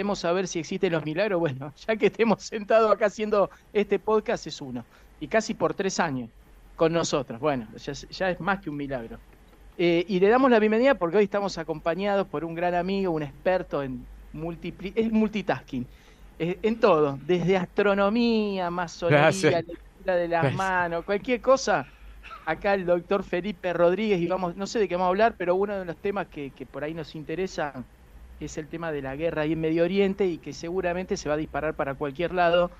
Queremos saber si existen los milagros, bueno, ya que estemos sentados acá haciendo este podcast es uno. Y casi por tres años con nosotros. Bueno, ya, ya es más que un milagro. Eh, y le damos la bienvenida porque hoy estamos acompañados por un gran amigo, un experto en multipli es multitasking, eh, en todo, desde astronomía, masonería, lectura de las manos, cualquier cosa. Acá el doctor Felipe Rodríguez, y vamos, no sé de qué vamos a hablar, pero uno de los temas que, que por ahí nos interesa es el tema de la guerra ahí en Medio Oriente y que seguramente se va a disparar para cualquier lado.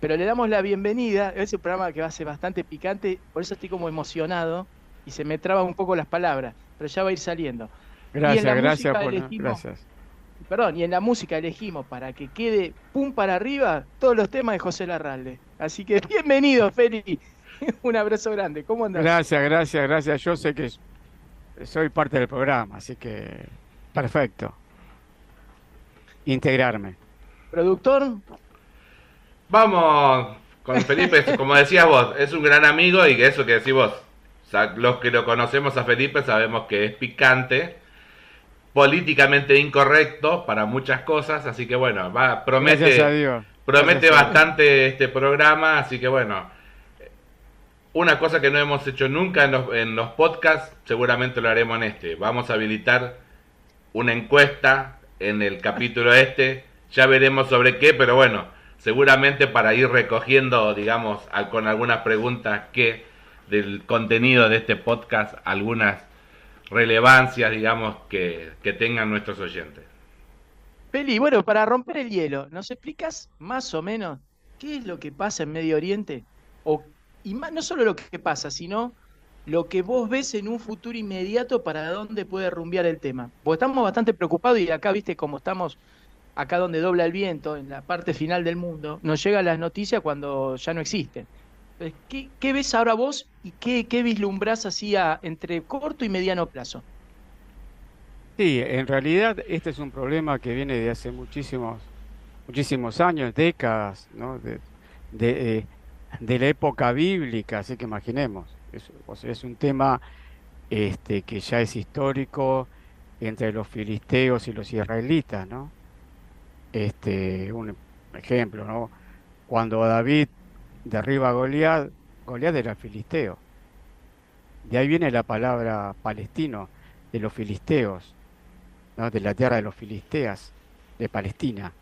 Pero le damos la bienvenida, es un programa que va a ser bastante picante, por eso estoy como emocionado y se me traban un poco las palabras, pero ya va a ir saliendo. Gracias, gracias por gracias. Perdón, y en la música elegimos para que quede pum para arriba todos los temas de José Larralde. Así que bienvenido, Feli. un abrazo grande. ¿Cómo andas? Gracias, gracias, gracias. Yo sé que soy parte del programa, así que perfecto. Integrarme. ¿Productor? Vamos con Felipe, como decías vos, es un gran amigo y que eso que decís vos, los que lo conocemos a Felipe sabemos que es picante, políticamente incorrecto para muchas cosas, así que bueno, va, promete, promete bastante este programa, así que bueno, una cosa que no hemos hecho nunca en los, en los podcasts, seguramente lo haremos en este. Vamos a habilitar una encuesta en el capítulo este, ya veremos sobre qué, pero bueno, seguramente para ir recogiendo, digamos, con algunas preguntas que del contenido de este podcast algunas relevancias, digamos, que, tengan nuestros oyentes. Peli, bueno, para romper el hielo, ¿nos explicas más o menos qué es lo que pasa en Medio Oriente? O, y más, no solo lo que pasa, sino lo que vos ves en un futuro inmediato para dónde puede rumbear el tema. Porque estamos bastante preocupados y acá, viste, como estamos acá donde dobla el viento, en la parte final del mundo, nos llegan las noticias cuando ya no existen. ¿Qué, ves ahora vos y qué, qué vislumbras así entre corto y mediano plazo? Sí, en realidad este es un problema que viene de hace muchísimos, muchísimos años, décadas, ¿no? de, de, eh, la época bíblica, así que imaginemos. Es, es un tema este, que ya es histórico entre los filisteos y los israelitas, ¿no? Este, un ejemplo, ¿no? Cuando David derriba a Goliat, Goliat era filisteo. De ahí viene la palabra palestino, de los filisteos, de la tierra de los filisteas, de Palestina.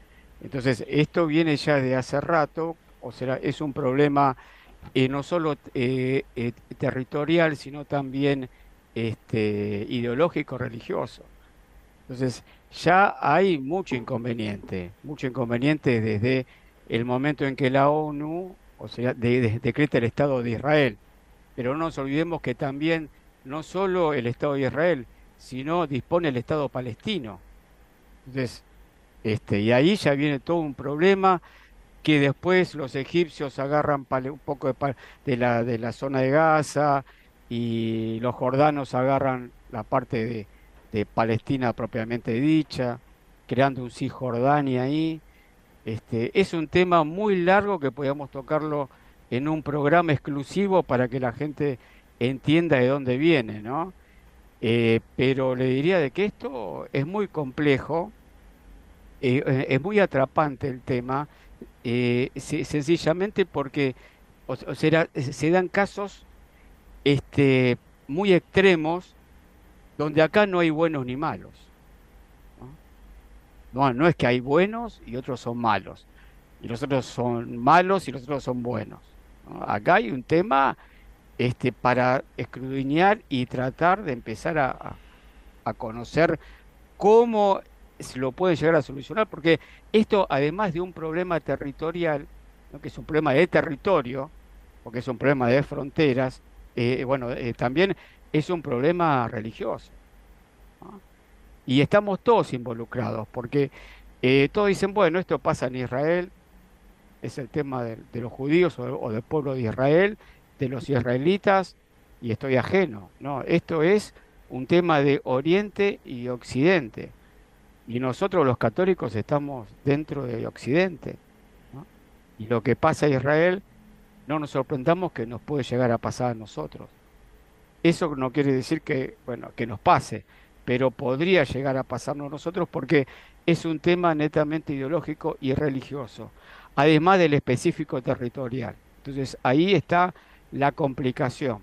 Entonces, esto viene ya de hace rato, o sea, es un problema eh, no solo eh, eh, territorial, sino también este, ideológico, religioso. Entonces, ya hay mucho inconveniente, mucho inconveniente desde el momento en que la ONU o sea, decreta el Estado de Israel. Pero no nos olvidemos que también no solo el Estado de Israel, sino dispone el Estado palestino. Entonces, este, y ahí ya viene todo un problema que después los egipcios agarran un poco de, la, de la zona de Gaza y los jordanos agarran la parte de, de Palestina propiamente dicha, creando un Cisjordania ahí. Este, es un tema muy largo que podíamos tocarlo en un programa exclusivo para que la gente entienda de dónde viene, ¿no? Eh, pero le diría de que esto es muy complejo, eh, eh, es muy atrapante el tema, sencillamente porque se dan casos este, muy extremos donde acá no hay buenos ni malos. No, no es que hay buenos y otros son malos. Y los otros son malos y los otros son buenos. Acá hay un tema este, para escudriñar y tratar de empezar a, conocer cómo se lo puede llegar a solucionar, porque esto, además de un problema territorial, que es un problema de territorio, porque es un problema de fronteras, eh, bueno, eh, también es un problema religioso. Y estamos todos involucrados, porque eh, todos dicen, bueno, esto pasa en Israel, es el tema de, los judíos o, del pueblo de Israel, de los israelitas, y estoy ajeno. No, esto es un tema de Oriente y Occidente. Y nosotros los católicos estamos dentro de Occidente. Y lo que pasa a Israel, no nos sorprendamos que nos puede llegar a pasar a nosotros. Eso no quiere decir que, bueno, que nos pase, pero podría llegar a pasarnos a nosotros porque es un tema netamente ideológico y religioso, además del específico territorial. Entonces ahí está la complicación.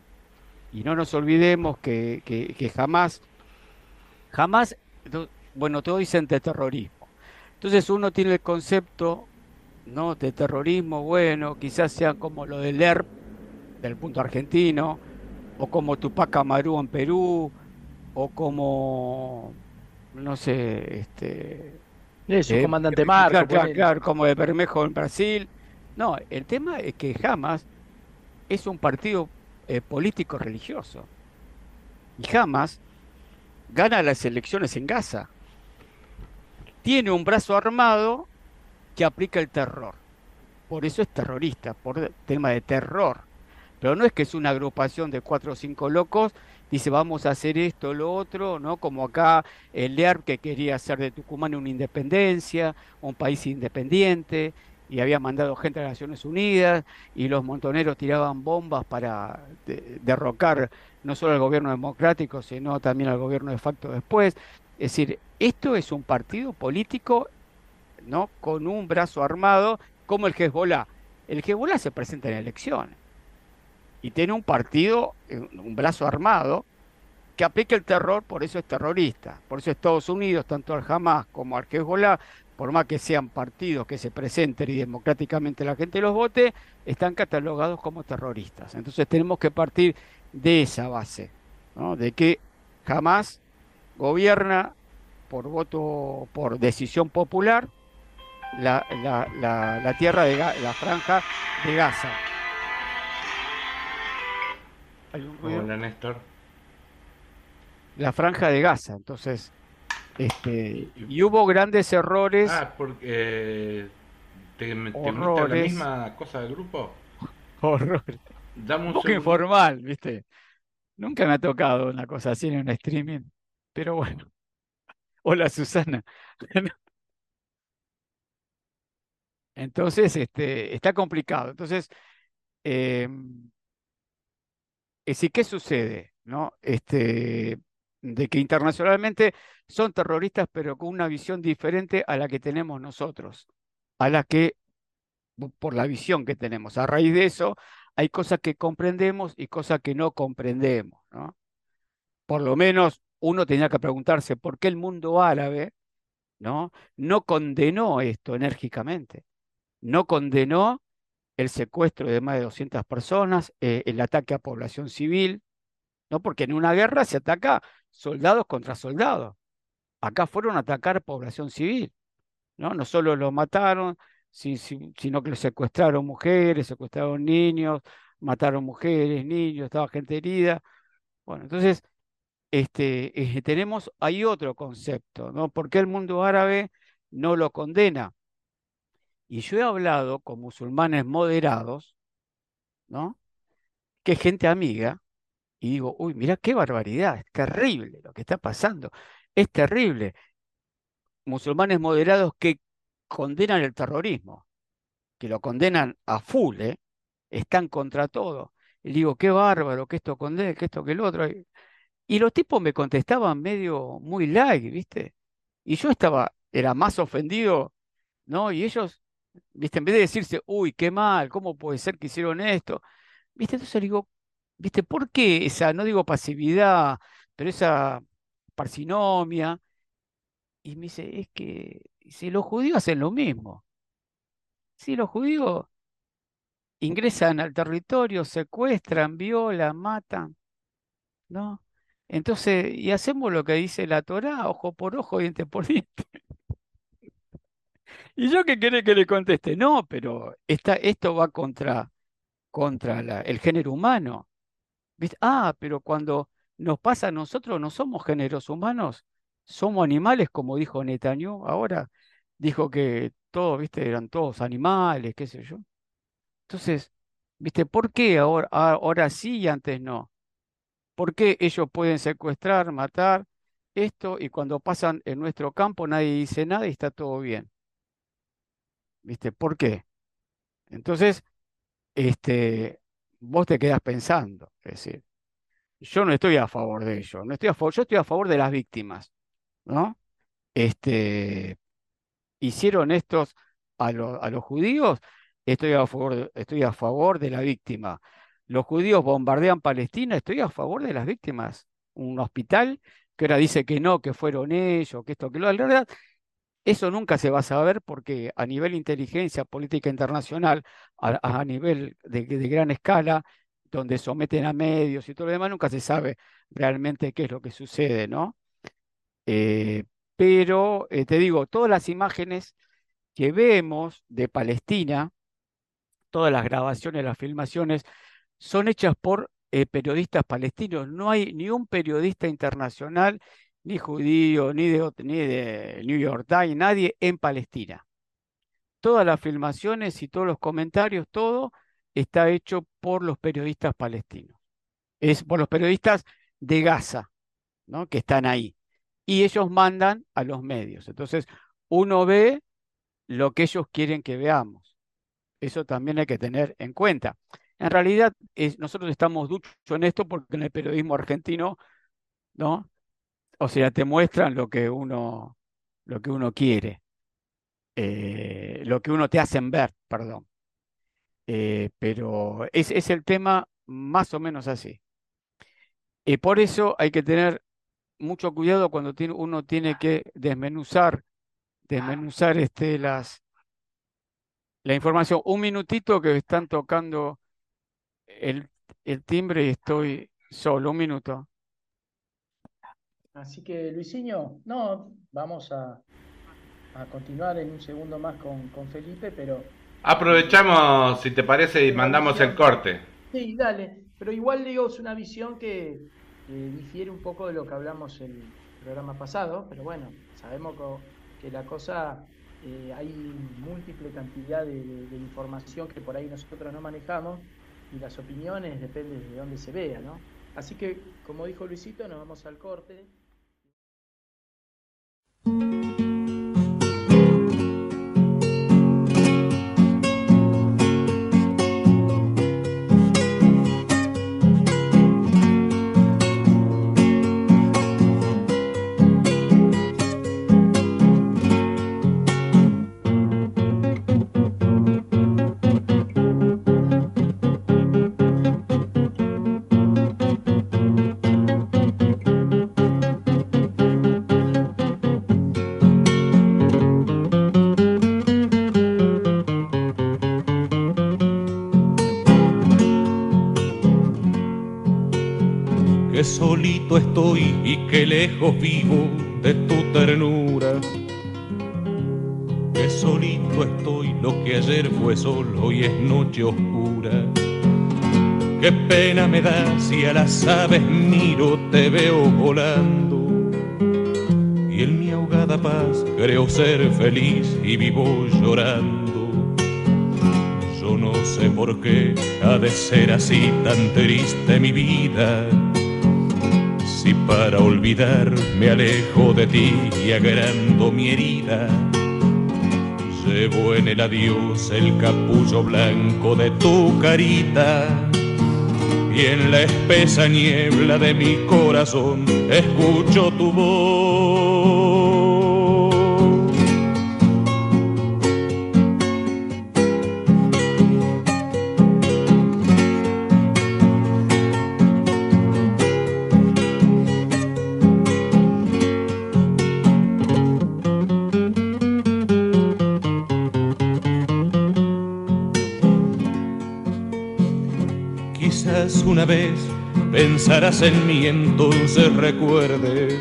Y no nos olvidemos que, que, jamás, jamás, bueno, todo dicen de terrorismo. Entonces uno tiene el concepto ¿no? de terrorismo, bueno, quizás sea como lo del ERP, del punto argentino, o como Tupac Amaru en Perú, o como, no sé, este... Eso, eh, comandante Marco. Claro, como de Bermejo en Brasil. No, el tema es que Hamas es un partido eh, político religioso. Y Hamas gana las elecciones en Gaza. Tiene un brazo armado que aplica el terror. Por eso es terrorista, por tema de terror. Pero no es que es una agrupación de cuatro o cinco locos, dice vamos a hacer esto, lo otro, ¿no? Como acá el LEARP que quería hacer de Tucumán una independencia, un país independiente, y había mandado gente a las Naciones Unidas, y los montoneros tiraban bombas para derrocar no solo al gobierno democrático, sino también al gobierno de facto después. Es decir, esto es un partido político, ¿no? Con un brazo armado, como el Hezbollah. El Hezbollah se presenta en elecciones y tiene un partido, eh, un brazo armado, que aplica el terror, por eso es terrorista. Por eso Estados Unidos, tanto al Hamas como al Hezbollah, por más que sean partidos que se presenten y democráticamente la gente los vote, están catalogados como terroristas. Entonces tenemos que partir de esa base, de que jamás gobierna por voto, por decisión popular, la, la tierra de la franja de Gaza. Hola, Néstor. La franja de Gaza, entonces. Este, y hubo grandes errores. Ah, porque te, te la misma cosa del grupo. Horror. Dame un poco informal, ¿viste? Nunca me ha tocado una cosa así en un streaming, pero bueno. Hola, Susana. Entonces, este, está complicado. Entonces, eh, es decir, ¿qué sucede? ¿No? Este, de que internacionalmente son terroristas, pero con una visión diferente a la que tenemos nosotros, a la que, por la visión que tenemos. A raíz de eso, hay cosas que comprendemos y cosas que no comprendemos. ¿no? Por lo menos uno tenía que preguntarse por qué el mundo árabe ¿no? no condenó esto enérgicamente, no condenó el secuestro de más de 200 personas, eh, el ataque a población civil, ¿no? porque en una guerra se ataca soldados contra soldados. Acá fueron a atacar población civil, ¿no? No solo lo mataron, sino que lo secuestraron mujeres, secuestraron niños, mataron mujeres, niños, estaba gente herida. Bueno, entonces, este, eh, tenemos, hay otro concepto, ¿no? ¿Por qué el mundo árabe no lo condena? Y yo he hablado con musulmanes moderados, ¿no? Que gente amiga, y digo, uy, mira qué barbaridad, es terrible lo que está pasando, es terrible. Musulmanes moderados que condenan el terrorismo, que lo condenan a full, ¿eh? están contra todo. Y digo, qué bárbaro, que esto condena, que esto, que el otro. Los tipos me contestaban medio muy light, ¿viste? Y yo estaba, era más ofendido, ¿no? Y ellos ¿viste? En vez de decirse, uy, qué mal, ¿cómo puede ser que hicieron esto? ¿Viste? Entonces digo, ¿viste? ¿Por qué esa, no digo pasividad, pero esa parsinomia? Y me dice, es que si los judíos hacen lo mismo, si los judíos ingresan al territorio, secuestran, violan, matan, ¿no? Entonces, y hacemos lo que dice la Torá, ojo por ojo, diente por diente. ¿Y yo qué quiere que le conteste? No, pero esto va contra, contra el género humano. Ah, pero cuando nos pasa a nosotros, no somos géneros humanos, somos animales, como dijo Netanyahu ahora. Dijo que todos, viste, eran todos animales, qué sé yo. Entonces, viste, ¿por qué ahora, ahora sí y antes no? ¿Por qué ellos pueden secuestrar, matar esto y cuando pasan en nuestro campo nadie dice nada y está todo bien? ¿Viste? ¿Por qué? Entonces, este, vos te quedas pensando, es decir, yo no estoy a favor de ello, no estoy a favor, yo estoy a favor de las víctimas, ¿no? Este, hicieron estos a, a los judíos, estoy a favor, estoy a favor de la víctima. Los judíos bombardean Palestina, estoy a favor de las víctimas. Un hospital que ahora dice que no, que fueron ellos, que esto, que lo. La verdad, eso nunca se va a saber porque a nivel inteligencia política internacional, a, nivel de, gran escala, donde someten a medios y todo lo demás, nunca se sabe realmente qué es lo que sucede, ¿no? Eh, pero eh, te digo, todas las imágenes que vemos de Palestina, todas las grabaciones, las filmaciones, son hechas por eh, periodistas palestinos. No hay ni un periodista internacional ni judío, ni de, ni de New York Times, nadie en Palestina. Todas las filmaciones y todos los comentarios, todo está hecho por los periodistas palestinos. Es por los periodistas de Gaza, ¿no? que están ahí. Y ellos mandan a los medios. Entonces, uno ve lo que ellos quieren que veamos. Eso también hay que tener en cuenta. En realidad, nosotros estamos duchos en esto porque en el periodismo argentino, ¿no? o sea, te muestran lo que uno, lo que uno quiere, eh, lo que uno te hacen ver, perdón. Eh, pero es, es, el tema más o menos así. Y por eso hay que tener mucho cuidado cuando tiene, uno tiene que desmenuzar, desmenuzar este, las, la información. Un minutito que están tocando el, el timbre y estoy solo, un minuto. Así que, Luisinho, no, vamos a, continuar en un segundo más con, Felipe, pero... Aprovechamos, si te parece, y mandamos el corte. Sí, dale. Pero igual digo, es una visión que difiere un poco de lo que hablamos el programa pasado, pero bueno, sabemos que, la cosa, eh, hay múltiple cantidad de, de, información que por ahí nosotros no manejamos y las opiniones dependen de dónde se vea, ¿no? Así que, como dijo Luisito, nos vamos al corte. Lejos vivo de tu ternura. Que solito estoy, lo que ayer fue solo y es noche oscura. Qué pena me da si a las aves miro, te veo volando. Y en mi ahogada paz creo ser feliz y vivo llorando. Yo no sé por qué ha de ser así tan triste mi vida para olvidar me alejo de ti y agrando mi herida, llevo en el adiós el capullo blanco de tu carita. Y en la espesa niebla de mi corazón escucho tu voz. Pensarás en mí, entonces recuerde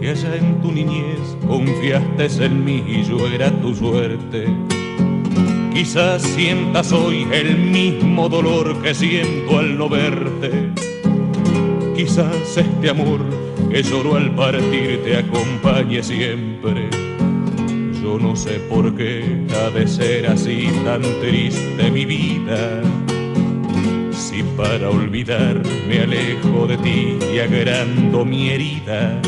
que allá en tu niñez confiaste en mí y yo era tu suerte. Quizás sientas hoy el mismo dolor que siento al no verte. Quizás este amor que lloró al partir te acompañe siempre. Yo no sé por qué ha de ser así tan triste mi vida. Para olvidar me alejo de ti y agrando mi herida,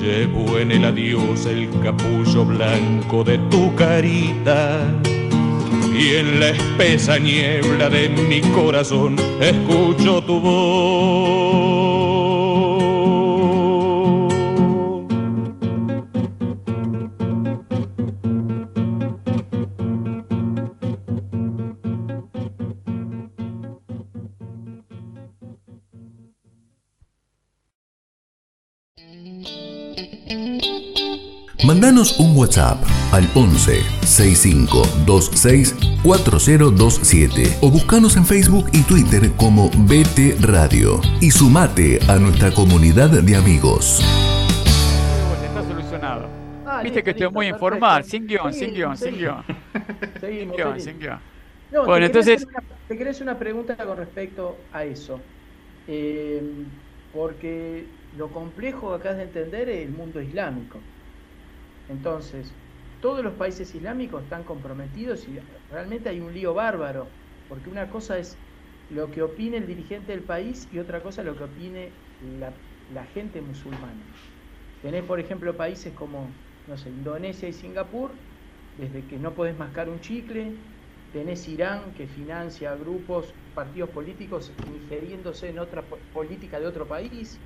llevo en el adiós el capullo blanco de tu carita. Y en la espesa niebla de mi corazón escucho tu voz. WhatsApp al 11 6526 4027 o buscanos en Facebook y Twitter como BT Radio y sumate a nuestra comunidad de amigos. Está solucionado. Ah, Viste que listo, estoy muy listo, informal, perfecto. sin guion, sin Seguimos, guion, sin seguimos. guion. Sin Seguimos, guion, seguimos. sin guion. No, Bueno, te entonces- una- te quería hacer una pregunta con respecto a eso. Eh, porque lo complejo acá de entender es el mundo islámico. Entonces, todos los países islámicos están comprometidos y realmente hay un lío bárbaro. Porque una cosa es lo que opine el dirigente del país y otra cosa lo que opine la, gente musulmana. Tenés, por ejemplo, países como, sé, Indonesia y Singapur, desde que no podés mascar un chicle, tenés Irán que financia grupos, partidos políticos ingiriéndose en otra po- política de otro país,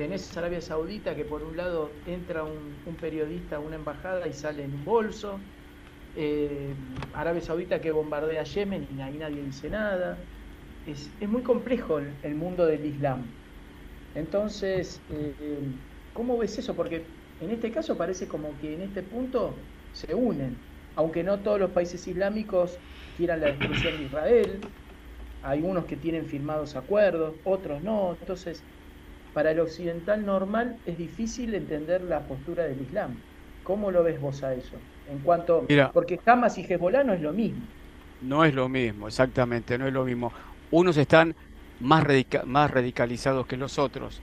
tenés Arabia Saudita que por un lado entra un, periodista a una embajada y sale en un bolso, eh, Arabia Saudita que bombardea Yemen y ahí nadie dice nada. Es, es muy complejo el, mundo del Islam. Entonces, eh, ¿cómo ves eso? Porque en este caso parece como que en este punto se unen, aunque no todos los países islámicos quieran la destrucción de Israel, hay unos que tienen firmados acuerdos, otros no, entonces para el occidental normal es difícil entender la postura del Islam. ¿Cómo lo ves vos a eso? En cuanto, Mira. porque Hamas y Hezbollah no es lo mismo. No es lo mismo, exactamente, no es lo mismo. Unos están más, radica- más radicalizados que los otros,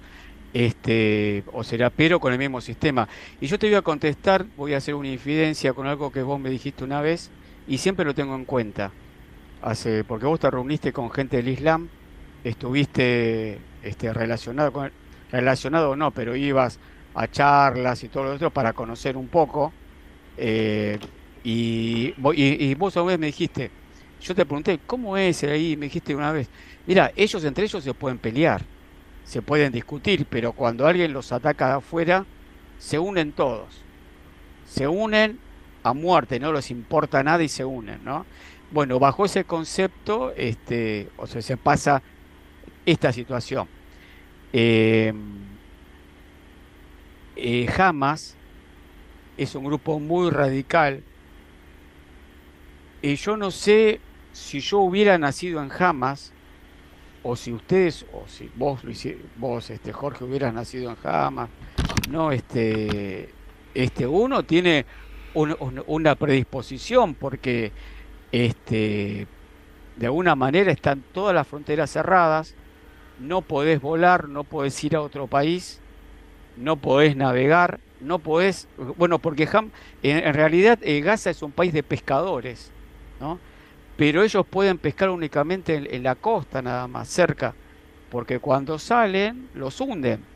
este, o será, pero con el mismo sistema. Y yo te voy a contestar, voy a hacer una infidencia con algo que vos me dijiste una vez, y siempre lo tengo en cuenta. Hace, porque vos te reuniste con gente del Islam, estuviste este, relacionado con, relacionado o no, pero ibas a charlas y todo lo otro para conocer un poco. eh, y, y, vos una vez me dijiste, yo te pregunté, ¿cómo es ahí? Me dijiste una vez, mira, ellos entre ellos se pueden pelear, se pueden discutir, pero cuando alguien los ataca de afuera, se unen todos. Se unen a muerte, no les importa nada y se unen, ¿no? Bueno, bajo ese concepto, este, o sea, se pasa esta situación. Eh, eh, Hamas es un grupo muy radical. Y yo no sé si yo hubiera nacido en Hamas, o si ustedes, o si vos, vos este, Jorge, hubieras nacido en Hamas. No, este, este, uno tiene un- un- una predisposición porque este, de alguna manera están todas las fronteras cerradas, no podés volar, no podés ir a otro país, no podés navegar, no podés, bueno, porque Ham- en, realidad eh, Gaza es un país de pescadores, ¿no? Pero ellos pueden pescar únicamente en, en la costa, nada más, cerca, porque cuando salen los hunden,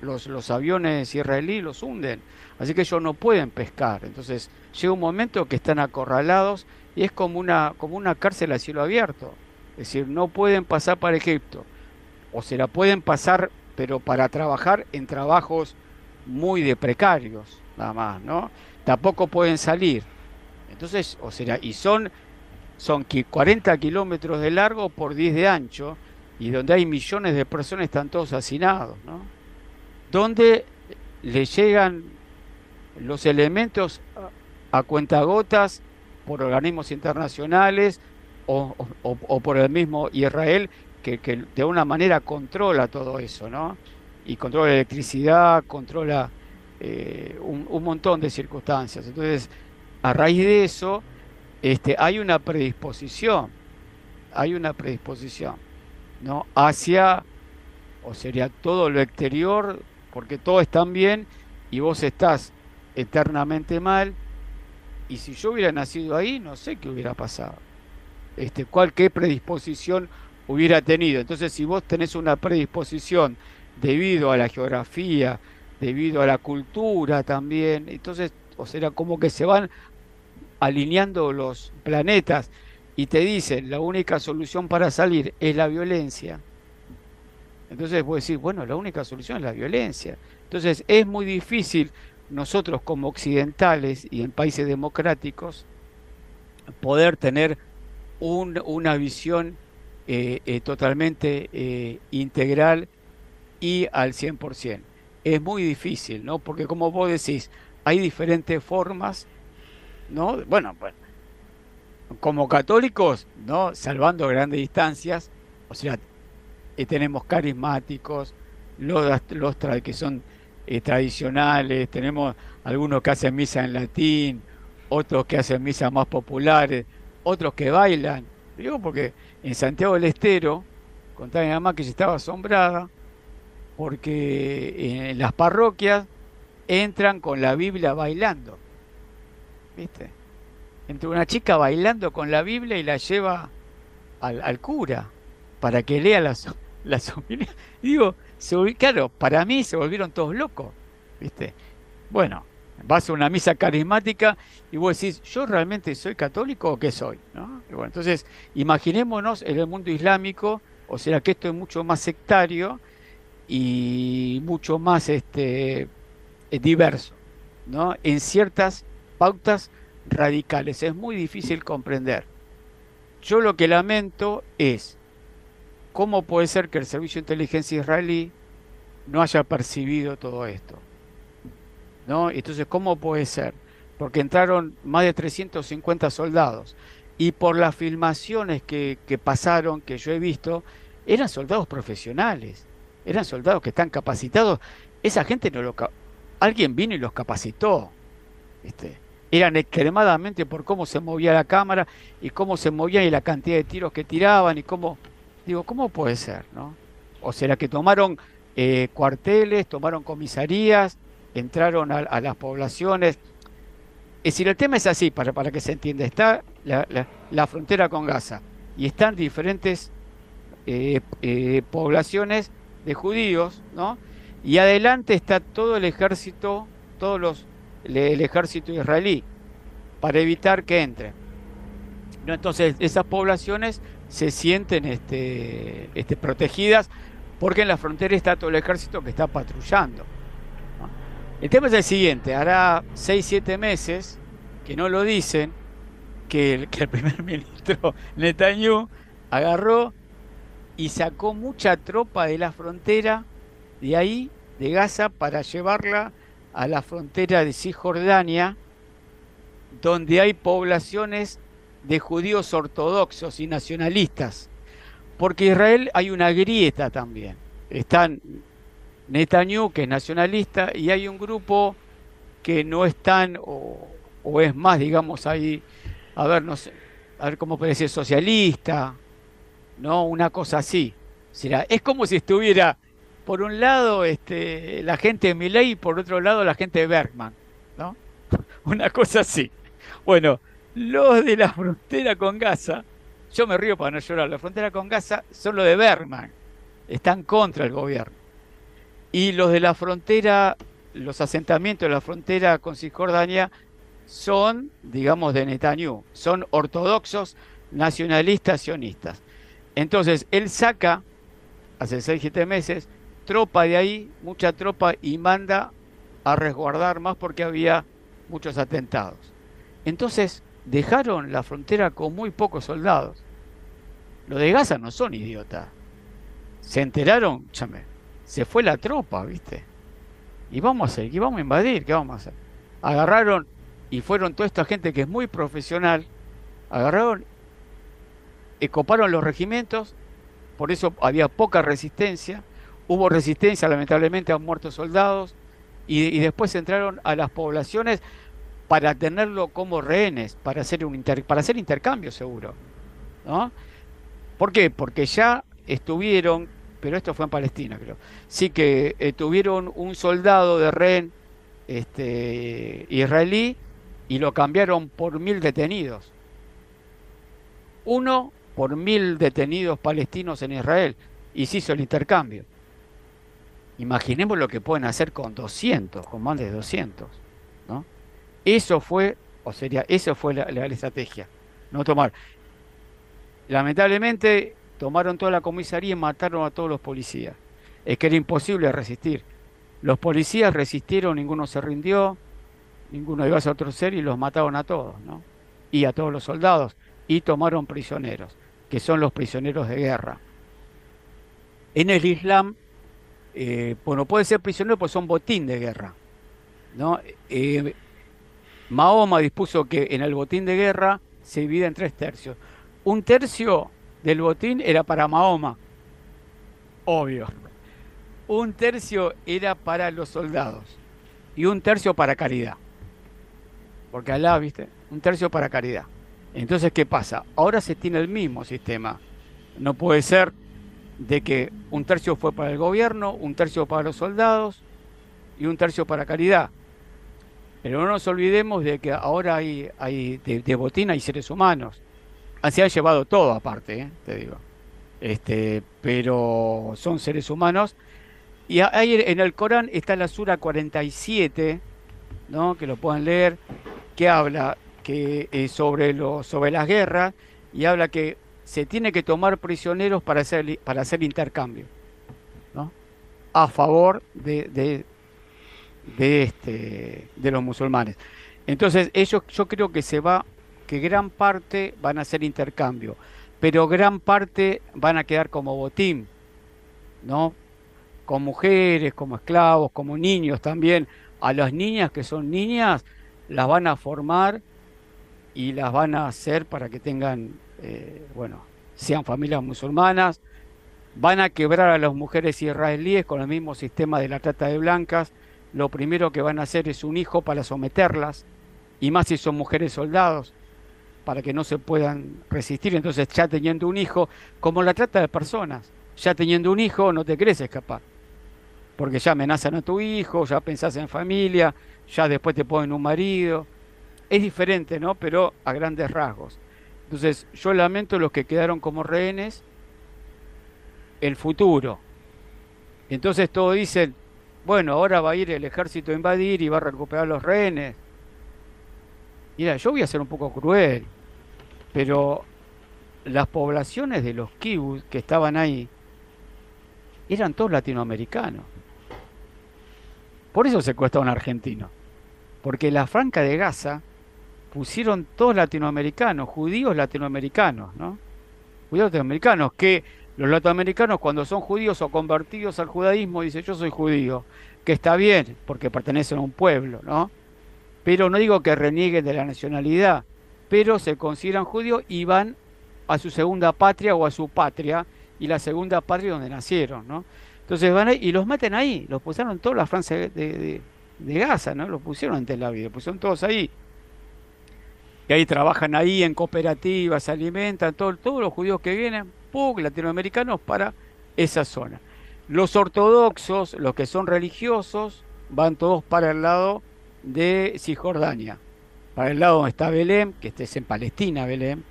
los, los aviones israelíes los hunden, así que ellos no pueden pescar, entonces llega un momento que están acorralados y es como una, como una cárcel a cielo abierto, es decir, no pueden pasar para Egipto, o se la pueden pasar, pero para trabajar en trabajos muy de precarios, nada más, ¿no? Tampoco pueden salir. Entonces, o sea, y son, son qui- 40 kilómetros de largo por 10 de ancho, y donde hay millones de personas están todos hacinados, ¿no? Donde le llegan los elementos a, a cuentagotas por organismos internacionales o, o- por el mismo Israel que, que de una manera controla todo eso, ¿no? Y controla la electricidad, controla eh, un, un montón de circunstancias. Entonces, a raíz de eso, este, hay una predisposición, hay una predisposición, ¿no? Hacia, o sería todo lo exterior, porque todo está bien y vos estás eternamente mal. Y si yo hubiera nacido ahí, no sé qué hubiera pasado. Este, cuál qué predisposición hubiera tenido. Entonces, si vos tenés una predisposición debido a la geografía, debido a la cultura también, entonces, o sea, como que se van alineando los planetas y te dicen la única solución para salir es la violencia. Entonces vos decís, bueno, la única solución es la violencia. Entonces es muy difícil nosotros como occidentales y en países democráticos poder tener una visión eh, eh, totalmente eh, integral y al 100%. Es muy difícil, ¿no? Porque como vos decís, hay diferentes formas, ¿no? Bueno, bueno como católicos, ¿no? Salvando grandes distancias, o sea, tenemos carismáticos, los, los que son tradicionales, tenemos algunos que hacen misa en latín, otros que hacen misas más populares, otros que bailan. Digo porque en Santiago del Estero, contaba mi mamá que se estaba asombrada, porque en las parroquias entran con la Biblia bailando. ¿Viste? Entre una chica bailando con la Biblia y la lleva al, cura para que lea las, las Digo, claro, para mí se volvieron todos locos. ¿Viste? Bueno, vas a una misa carismática y vos decís, ¿yo realmente soy católico o qué soy? bueno, entonces, imaginémonos en el mundo islámico, o sea que esto es mucho más sectario y mucho más este, eh, diverso, ¿no? En ciertas pautas radicales. Es muy difícil comprender. Yo lo que lamento es cómo puede ser que el Servicio de Inteligencia israelí no haya percibido todo esto. ¿No? Entonces, ¿cómo puede ser? Porque entraron más de 350 soldados y por las filmaciones que, pasaron, que yo he visto, eran soldados profesionales, eran soldados que están capacitados. Esa gente no lo... Alguien vino y los capacitó. Este, eran extremadamente por cómo se movía la cámara y cómo se movían y la cantidad de tiros que tiraban y cómo... Digo, ¿cómo puede ser? ¿no? O será que tomaron eh, cuarteles, tomaron comisarías, entraron a, las poblaciones. Es decir, el tema es así, para, para que se entienda. Está la, frontera con Gaza y están diferentes eh, eh, poblaciones de judíos, ¿no? Y adelante está todo el ejército, todos los el ejército israelí, para evitar que entren. ¿No? Entonces, esas poblaciones se sienten este, este, protegidas porque en la frontera está todo el ejército que está patrullando. El tema es el siguiente, hará 6, 7 meses, que no lo dicen, que el, que el primer ministro Netanyahu agarró y sacó mucha tropa de la frontera de ahí, de Gaza, para llevarla a la frontera de Cisjordania, donde hay poblaciones de judíos ortodoxos y nacionalistas. Porque Israel hay una grieta también. Están Netanyahu, que es nacionalista, y hay un grupo que no es tan, o, es más, digamos, ahí, a ver, no sé, a ver cómo puede ser socialista, ¿no? Una cosa así. Será, es como si estuviera, por un lado, este, la gente de Milei y por otro lado, la gente de Bergman, ¿no? Una cosa así. Bueno, los de la frontera con Gaza, yo me río para no llorar, la frontera con Gaza son los de Bergman, están contra el gobierno. Y los de la frontera, los asentamientos de la frontera con Cisjordania son, digamos, de Netanyahu, son ortodoxos nacionalistas sionistas. Entonces, él saca, hace 6, 7 meses, tropa de ahí, mucha tropa, y manda a resguardar más porque había muchos atentados. Entonces, dejaron la frontera con muy pocos soldados. Los de Gaza no son idiotas. Se enteraron, chame, se fue la tropa, ¿viste? Y vamos a hacer, y vamos a invadir, ¿qué vamos a hacer? Agarraron y fueron toda esta gente que es muy profesional, agarraron, coparon los regimientos, por eso había poca resistencia, hubo resistencia, lamentablemente han muerto soldados, y, después entraron a las poblaciones para tenerlo como rehenes, para hacer, un para hacer intercambio seguro. ¿no? ¿Por qué? Porque ya estuvieron pero esto fue en Palestina, creo. Sí que eh, tuvieron un soldado de rehén este, israelí y lo cambiaron por mil detenidos. Uno por mil detenidos palestinos en Israel y se hizo el intercambio. Imaginemos lo que pueden hacer con 200, con más de 200. ¿no? Eso fue, o sería, eso fue la, la estrategia. No tomar. Lamentablemente tomaron toda la comisaría y mataron a todos los policías. Es que era imposible resistir. Los policías resistieron, ninguno se rindió, ninguno iba a otro ser y los mataron a todos, ¿no? Y a todos los soldados. Y tomaron prisioneros, que son los prisioneros de guerra. En el Islam, eh, bueno, puede ser prisionero porque son botín de guerra, ¿no? Eh, Mahoma dispuso que en el botín de guerra se divide en tres tercios. Un tercio del botín era para Mahoma, obvio. Un tercio era para los soldados y un tercio para caridad. Porque Alá, viste, un tercio para caridad. Entonces, ¿qué pasa? Ahora se tiene el mismo sistema. No puede ser de que un tercio fue para el gobierno, un tercio para los soldados y un tercio para caridad. Pero no nos olvidemos de que ahora hay, hay de, botín hay seres humanos. Se han llevado todo aparte, ¿eh? te digo. Este, pero son seres humanos. Y ahí en el Corán está la Sura 47, ¿no? que lo puedan leer, que habla que, eh, sobre, lo, sobre las guerras y habla que se tiene que tomar prisioneros para hacer, para hacer intercambio, ¿no? a favor de, de, este, de los musulmanes. Entonces, ellos, yo creo que se va, que gran parte van a hacer intercambio, pero gran parte van a quedar como botín, ¿no? Con mujeres, como esclavos, como niños también. A las niñas que son niñas, las van a formar y las van a hacer para que tengan, eh, bueno, sean familias musulmanas. Van a quebrar a las mujeres israelíes con el mismo sistema de la trata de blancas lo primero que van a hacer es un hijo para someterlas, y más si son mujeres soldados, para que no se puedan resistir. Entonces, ya teniendo un hijo, como la trata de personas, ya teniendo un hijo no te querés escapar, porque ya amenazan a tu hijo, ya pensás en familia, ya después te ponen un marido. Es diferente, ¿no? Pero a grandes rasgos. Entonces, yo lamento los que quedaron como rehenes el futuro. Entonces todos dicen, bueno, ahora va a ir el ejército a invadir y va a recuperar los rehenes. Mira, yo voy a ser un poco cruel, pero las poblaciones de los kibbutz que estaban ahí eran todos latinoamericanos. Por eso secuestraron a argentinos. Porque la franca de Gaza pusieron todos latinoamericanos, judíos latinoamericanos, ¿no? Judíos latinoamericanos que los latinoamericanos cuando son judíos o convertidos al judaísmo dicen yo soy judío, que está bien porque pertenecen a un pueblo, ¿no? Pero no digo que renieguen de la nacionalidad, pero se consideran judíos y van a su segunda patria o a su patria y la segunda patria donde nacieron, ¿no? Entonces van ahí y los meten ahí, los pusieron toda la Francia de, Gaza, ¿no? Los pusieron ante la vida, pusieron todos ahí. Y ahí trabajan ahí en cooperativas, se alimentan, todos los judíos que vienen latinoamericanos para esa zona. Los ortodoxos, los que son religiosos, van todos para el lado de Cisjordania, para el lado donde está Belén, que este es en Palestina, Belén,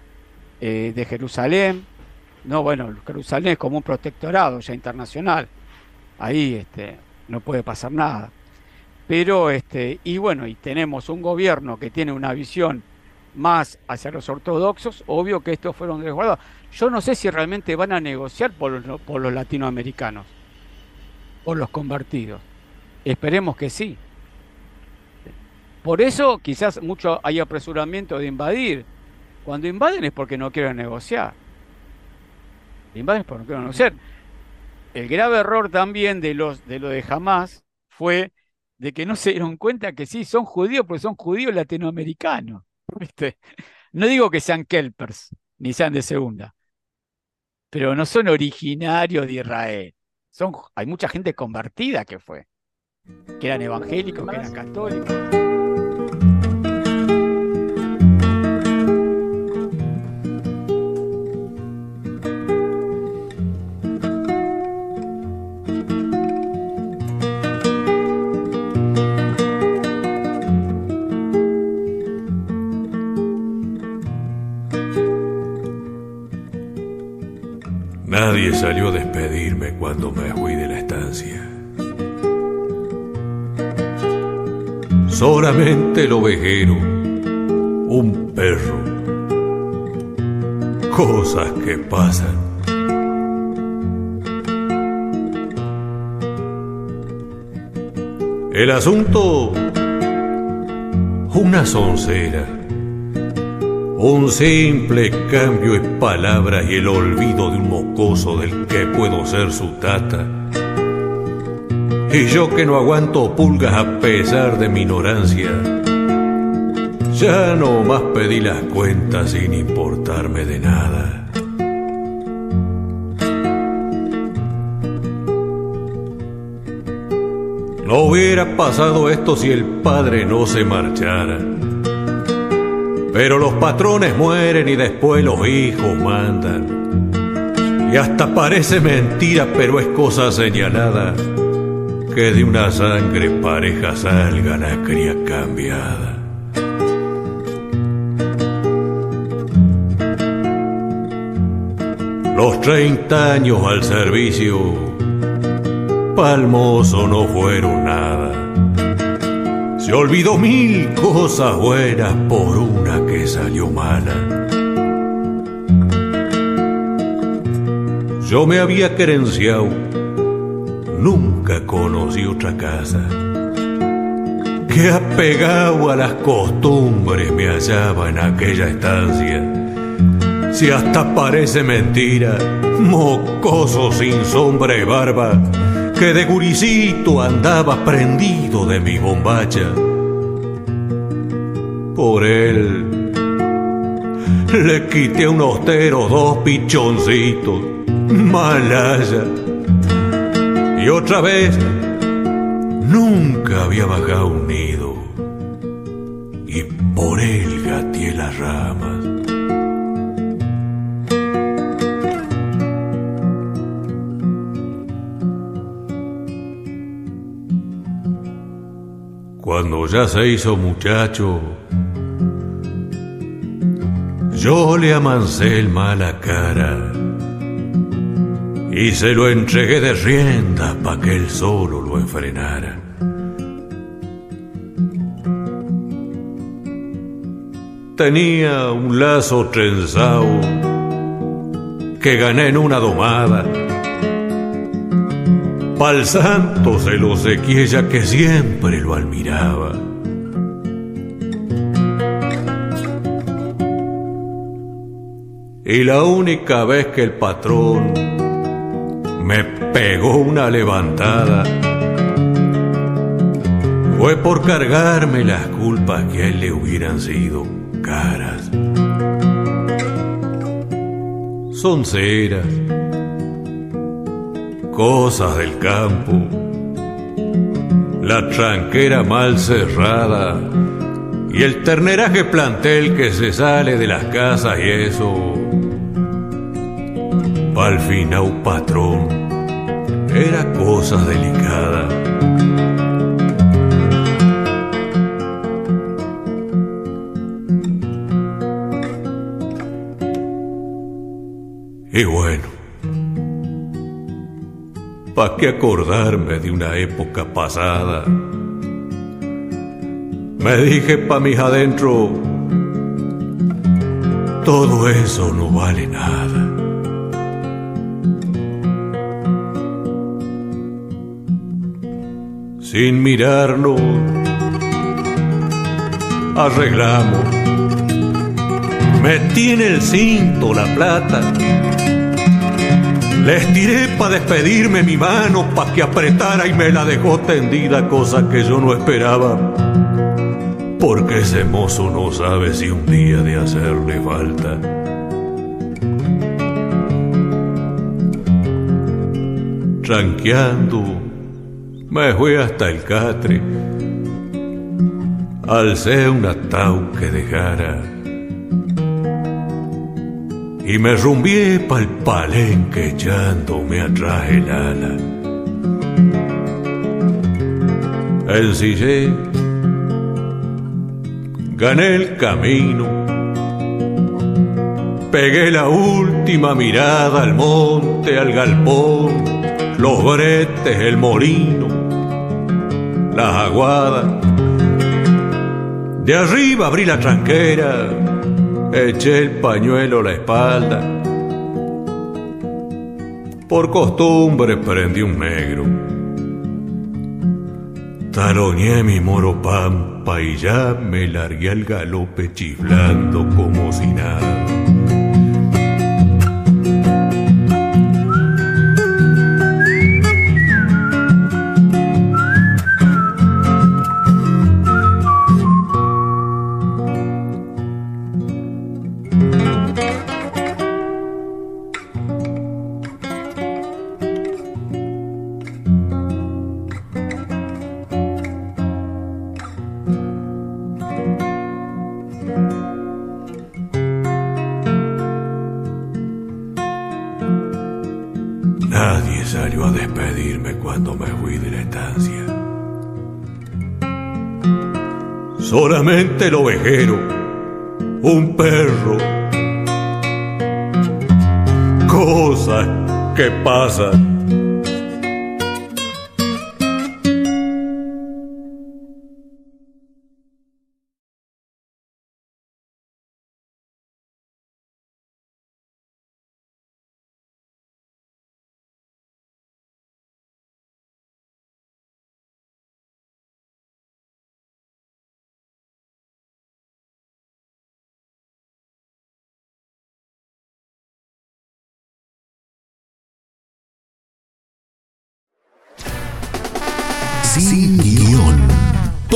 eh, de Jerusalén. No, bueno, Jerusalén es como un protectorado ya internacional. Ahí este, no puede pasar nada. Pero, este, y bueno, y tenemos un gobierno que tiene una visión más hacia los ortodoxos, obvio que estos fueron desguardados. Yo no sé si realmente van a negociar por los, por los latinoamericanos, o los convertidos. Esperemos que sí. Por eso quizás mucho hay apresuramiento de invadir. Cuando invaden es porque no quieren negociar. Invaden es porque no quieren negociar. El grave error también de, los, de lo de Hamas fue de que no se dieron cuenta que sí, son judíos, porque son judíos latinoamericanos. No digo que sean kelpers, ni sean de segunda, pero no son originarios de Israel. Son, hay mucha gente convertida que fue, que eran evangélicos, que eran católicos. Nadie salió a despedirme cuando me fui de la estancia. Solamente el ovejero, un perro. Cosas que pasan. El asunto, una soncera, un simple cambio de palabras y el olvido de un mocoso del que puedo ser su tata. Y yo que no aguanto pulgas a pesar de mi ignorancia, ya no más pedí las cuentas sin importarme de nada. No hubiera pasado esto si el padre no se marchara. Pero los patrones mueren y después los hijos mandan. Y hasta parece mentira, pero es cosa señalada que de una sangre pareja salga la cría cambiada. Los 30 años al servicio palmoso no fueron nada. Se olvidó mil cosas buenas por una salió mala. Yo me había querenciado, nunca conocí otra casa. Que apegado a las costumbres me hallaba en aquella estancia. Si hasta parece mentira, mocoso sin sombra y barba, que de guricito andaba prendido de mi bombacha. Por él le quité a un ostero dos pichoncitos, malaya. Y otra vez nunca había bajado un nido. Y por él gateé las ramas. Cuando ya se hizo muchacho, yo le amancé el mala cara y se lo entregué de rienda pa' que él solo lo enfrenara. Tenía un lazo trenzado que gané en una domada Pa'l santo se lo sequiella que siempre lo admiraba. Y la única vez que el patrón me pegó una levantada fue por cargarme las culpas que a él le hubieran sido caras. Son ceras cosas del campo, la tranquera mal cerrada y el terneraje plantel que se sale de las casas y eso. Pa'l un patrón, era cosa delicada. Y bueno, ¿Para qué acordarme de una época pasada? Me dije pa' mis adentro, todo eso no vale nada. Sin mirarnos, arreglamos. Metí en el cinto la plata les tiré para despedirme mi mano, pa' que apretara y me la dejó tendida, cosa que yo no esperaba. Porque ese mozo no sabe si un día de hacerle falta. Tranqueando, me fui hasta el catre. Alcé un atau que dejara y me rumbié pa'l palenque echándome atrás el ala. Ensillé, gané el camino, pegué la última mirada al monte, al galpón, los bretes, el molino, las aguadas. De arriba abrí la tranquera, eché el pañuelo a la espalda. Por costumbre prendí un negro. Taloñé mi moro pampa y ya me largué al galope chiflando como si nada.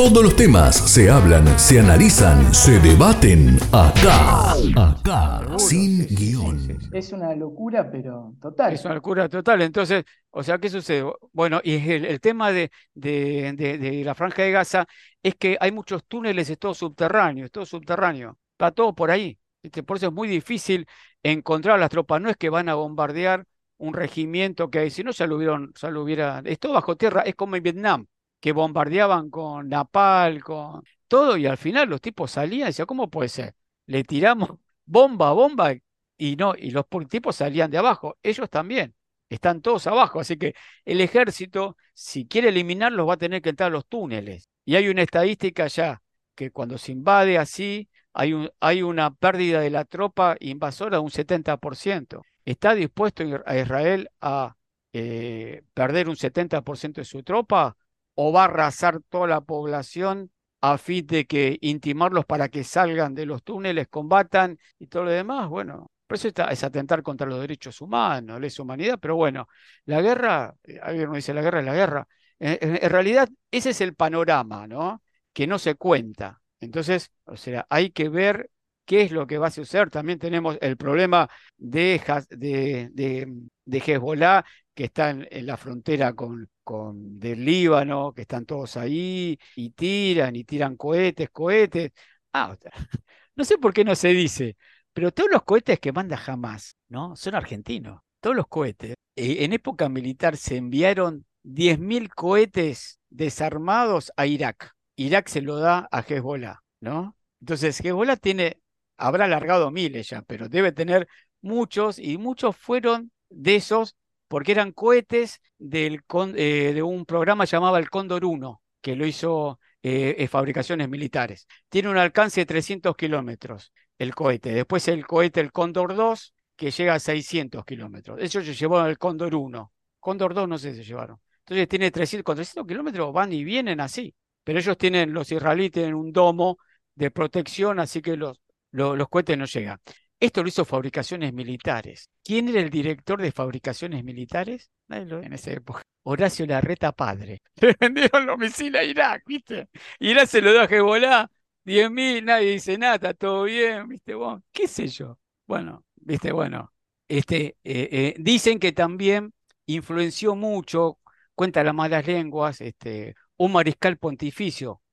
Todos los temas se hablan, se analizan, se debaten acá. Acá, sin guion. Es una locura, pero total. Es una locura total. Entonces, o sea, ¿qué sucede? Bueno, y el, el tema de, de, de- de la franja de Gaza es que hay muchos túneles, es todo subterráneo, es todo subterráneo. Está todo por ahí. ¿viste? Por eso es muy difícil encontrar a las tropas. No es que van a bombardear un regimiento que hay, si no ya lo hubieran, ya lo hubiera, es todo bajo tierra, es como en Vietnam, que bombardeaban con napal, con todo, y al final los tipos salían y decían, ¿cómo puede ser? Le tiramos bomba, bomba, y no, y los tipos salían de abajo, ellos también, están todos abajo, así que el ejército, si quiere eliminarlos, va a tener que entrar a los túneles. Y hay una estadística ya, que cuando se invade así, hay, un, hay una pérdida de la tropa invasora de un 70%. ¿Está dispuesto a Israel a eh, perder un 70% de su tropa o va a arrasar toda la población a fin de que intimarlos para que salgan de los túneles, combatan y todo lo demás? Bueno, por eso está- es atentar contra los derechos humanos, lesa humanidad, pero bueno, la guerra, eh, alguien nos dice la guerra es la guerra. En, en- realidad, ese es el panorama, ¿no? Que no se cuenta. Entonces, o sea, hay que ver qué es lo que va a suceder. También tenemos el problema de, de, de, de Hezbollah, que está en la frontera con, del Líbano, que están todos ahí y tiran y tiran cohetes, cohetes. Ah, no sé por qué no se dice, pero todos los cohetes que manda Hamas, ¿no? Son argentinos. Todos los cohetes. Eh, en época militar se enviaron 10.000 cohetes desarmados a Irak. Irak se lo da a Hezbollah, ¿no? Entonces, Hezbollah tiene, habrá alargado miles ya, pero debe tener muchos, y muchos fueron de esos, porque eran cohetes eh, de un programa llamado el Cóndor 1, que lo hizo eh, eh, Fabricaciones Militares. Tiene un alcance de 300 kilómetros el cohete. Después el cohete, el Cóndor 2, que llega a 600 kilómetros. Ellos se llevaron el Cóndor 1. Cóndor 2 no sé si se llevaron. Entonces tiene 300, con 300 kilómetros van y vienen así. Pero ellos tienen, los israelíes tienen un domo de protección, así que los, los cohetes no llegan. Esto lo hizo Fabricaciones Militares. ¿Quién era el director de Fabricaciones Militares? En esa época. Horacio Larreta Padre. Le vendieron los misiles a Irak, ¿viste? Irak se lo da a Hezbollah, 10.000, nadie dice nada, está todo bien, ¿viste? Qué sé yo. Bueno, ¿viste? Bueno, este, eh, eh, dicen que también influenció mucho, cuenta las malas lenguas, este, un mariscal pontificio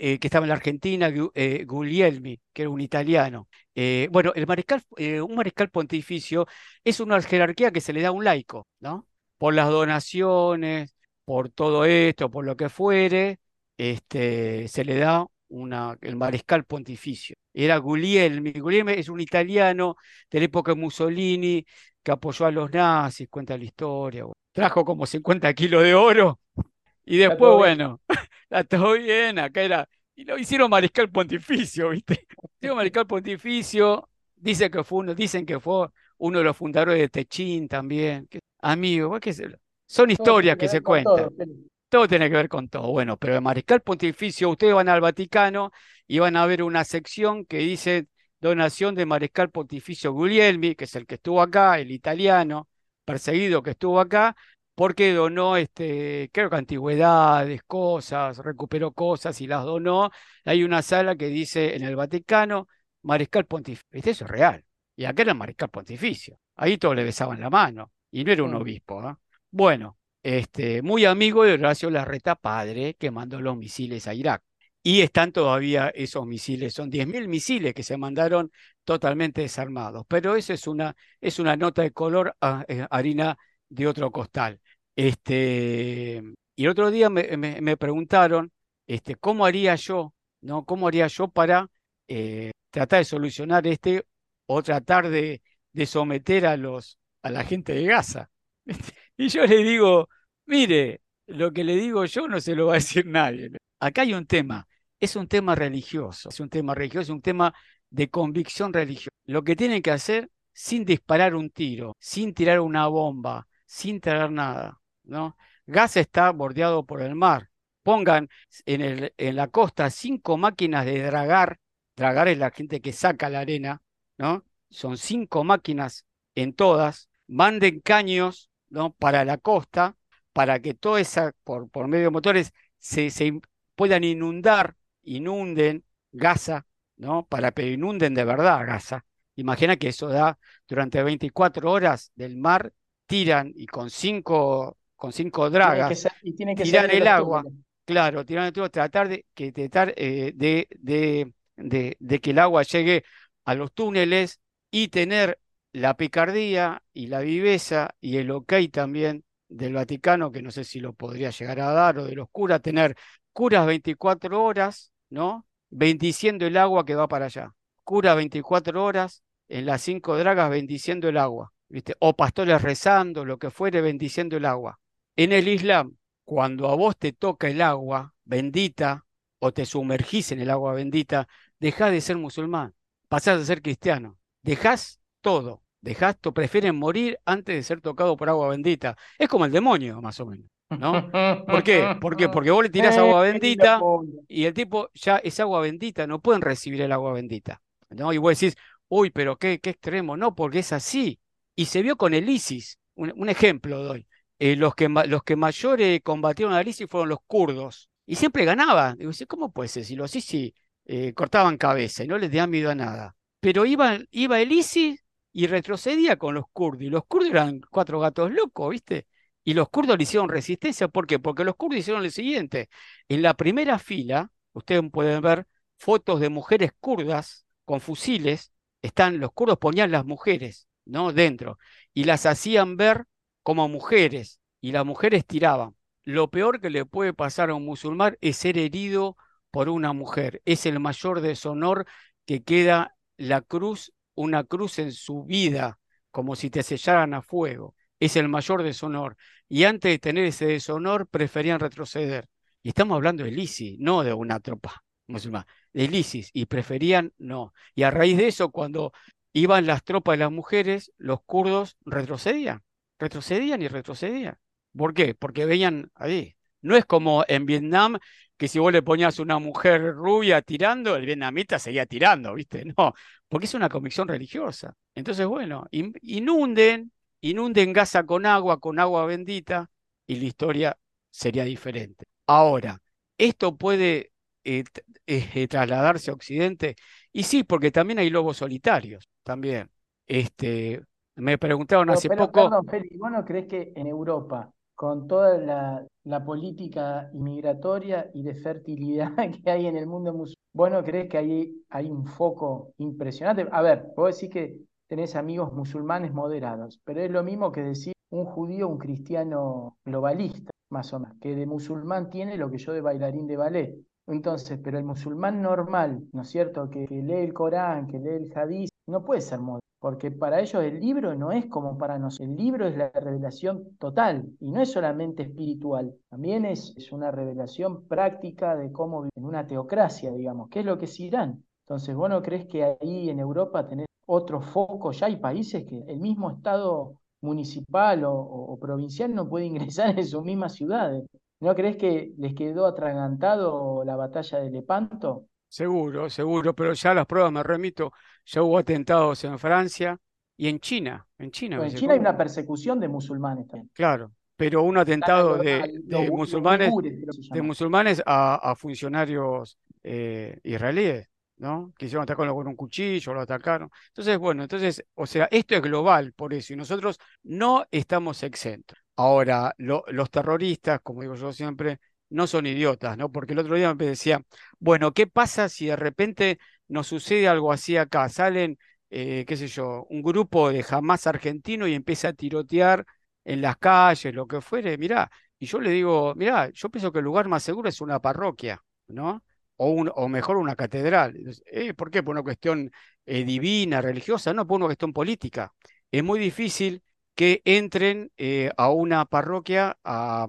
eh, que estaba en la Argentina, eh, Guglielmi, que era un italiano. Eh, bueno, el mariscal, un mariscal pontificio es una jerarquía que se le da a un laico, ¿no? Por las donaciones, por todo esto, por lo que fuere, este, se le da una, el mariscal pontificio. Era Guglielmi. Guglielmi es un italiano de la época de Mussolini que apoyó a los nazis, cuenta la historia. Trajo como 50 kilos de oro y después, bueno, está todo bien, acá era. Y lo hicieron mariscal pontificio, ¿viste? Hicieron mariscal pontificio, dice que fue uno, dicen que fue uno de los fundadores de Techín también. Amigo, ¿qué son historias que se cuentan. Todo, tiene que ver con todo. Bueno, pero el mariscal pontificio, ustedes van al Vaticano y van a ver una sección que dice donación de mariscal pontificio Guglielmi, que es el que estuvo acá, el italiano, perseguido que estuvo acá, porque donó, este, creo que antigüedades, cosas, recuperó cosas y las donó. Hay una sala que dice en el Vaticano, Mariscal Pontificio. Eso es real. Y acá era Mariscal Pontificio. Ahí todos le besaban la mano. Y no era un obispo. ¿ah? Bueno, este, muy amigo de Horacio Larreta Padre, que mandó los misiles a Irak. Y están todavía esos misiles, son 10.000 misiles que se mandaron totalmente desarmados. Pero eso es una, es una nota de color ah, eh, harina de otro costal. Este, y el otro día me, preguntaron este, cómo haría yo, ¿no? ¿Cómo haría yo para eh, tratar de solucionar este o tratar de, de, someter a, los, a la gente de Gaza? Y yo le digo, mire, lo que le digo yo no se lo va a decir nadie. Acá hay un tema, es un tema religioso, es un tema religioso, es un tema de convicción religiosa. Lo que tienen que hacer sin disparar un tiro, sin tirar una bomba, sin traer nada, ¿no? Gaza está bordeado por el mar. Pongan en, el, en la costa cinco máquinas de dragar, dragar es la gente que saca la arena, ¿no? Son cinco máquinas en todas, manden caños, ¿no? Para la costa, para que toda esa, por, por medio de motores, se, se puedan inundar, inunden Gaza, ¿no? Para que inunden de verdad Gaza. Imagina que eso da durante 24 horas del mar tiran y con cinco, con cinco dragas y tiene que tirar el agua, claro, tiran el tratar de que tratar eh, de, de, de, de, que el agua llegue a los túneles y tener la picardía y la viveza y el ok también del Vaticano, que no sé si lo podría llegar a dar, o de los curas, tener curas 24 horas, ¿no? Bendiciendo el agua que va para allá. Cura 24 horas en las cinco dragas bendiciendo el agua o pastores rezando, lo que fuere, bendiciendo el agua. En el Islam, cuando a vos te toca el agua bendita o te sumergís en el agua bendita, dejás de ser musulmán, pasás a ser cristiano, dejás todo, dejás, tú prefieren morir antes de ser tocado por agua bendita. Es como el demonio, más o menos. ¿No? ¿Por qué? ¿Por qué? Porque vos le tirás agua bendita y el tipo ya es agua bendita, no pueden recibir el agua bendita. ¿no? Y vos decís, uy, pero qué, qué extremo. No, porque es así. Y se vio con el ISIS, un, ejemplo doy. Eh, los, que, los que mayor combatieron al ISIS fueron los kurdos. Y siempre ganaban. Digo, ¿cómo puede ser? Si los ISIS eh, cortaban cabeza y no les daban miedo a nada. Pero iba, iba el ISIS y retrocedía con los kurdos. Y los kurdos eran cuatro gatos locos, ¿viste? Y los kurdos le hicieron resistencia. ¿Por qué? Porque los kurdos hicieron lo siguiente. En la primera fila, ustedes pueden ver fotos de mujeres kurdas con fusiles. Están, los kurdos ponían las mujeres ¿no? Dentro. Y las hacían ver como mujeres. Y las mujeres tiraban. Lo peor que le puede pasar a un musulmán es ser herido por una mujer. Es el mayor deshonor que queda la cruz, una cruz en su vida, como si te sellaran a fuego. Es el mayor deshonor. Y antes de tener ese deshonor, preferían retroceder. Y estamos hablando de ISIS, no de una tropa musulmana, de ISIS, y preferían no. Y a raíz de eso, cuando iban las tropas de las mujeres, los kurdos retrocedían, retrocedían y retrocedían. ¿Por qué? Porque veían ahí. No es como en Vietnam, que si vos le ponías una mujer rubia tirando, el vietnamita seguía tirando, ¿viste? No, porque es una convicción religiosa. Entonces, bueno, inunden, inunden Gaza con agua, con agua bendita, y la historia sería diferente. Ahora, esto puede eh, eh, trasladarse a Occidente, y sí, porque también hay lobos solitarios también. Este, me preguntaron hace poco. Perdón, Félix, ¿vos no crees que en Europa, con toda la, política inmigratoria y de fertilidad que hay en el mundo musulmán, ¿vos no crees que hay, hay un foco impresionante? A ver, vos decís que tenés amigos musulmanes moderados, pero es lo mismo que decir un judío, un cristiano globalista, más o menos, que de musulmán tiene lo que yo de bailarín de ballet. Entonces, pero el musulmán normal, ¿no es cierto?, que, que lee el Corán, que lee el Hadís, no puede ser modelo, porque para ellos el libro no es como para nosotros, el libro es la revelación total y no es solamente espiritual, también es, una revelación práctica de cómo vivir en una teocracia, digamos, que es lo que es Irán. Entonces, ¿vos no crees que ahí en Europa tenés otro foco? Ya hay países que el mismo Estado municipal o provincial no puede ingresar en sus mismas ciudades. ¿No crees que les quedó atragantado la batalla de Lepanto? Seguro, seguro, pero ya las pruebas me remito, ya hubo atentados en Francia y en China. En China, en. China hay una persecución de musulmanes también. Claro, pero un atentado de, de musulmanes, de a funcionarios eh, israelíes, ¿no? Quisieron atacarlo con un cuchillo, lo atacaron. Entonces, bueno, entonces, o sea, esto es global por eso, y nosotros no estamos exentos. Ahora, lo- los terroristas, como digo yo siempre, no son idiotas, ¿no? Porque el otro día me decía, bueno, ¿qué pasa si de repente nos sucede algo así acá? Salen, eh, qué sé yo, un grupo de Hamas argentino y empieza a tirotear en las calles, lo que fuere, mirá, y yo le digo, mirá, yo pienso que el lugar más seguro es una parroquia, ¿no? O, un, o mejor una catedral. Eh, ¿por qué? Por una cuestión eh, divina, religiosa, no por una cuestión política. Es muy difícil que entren eh, a una parroquia a-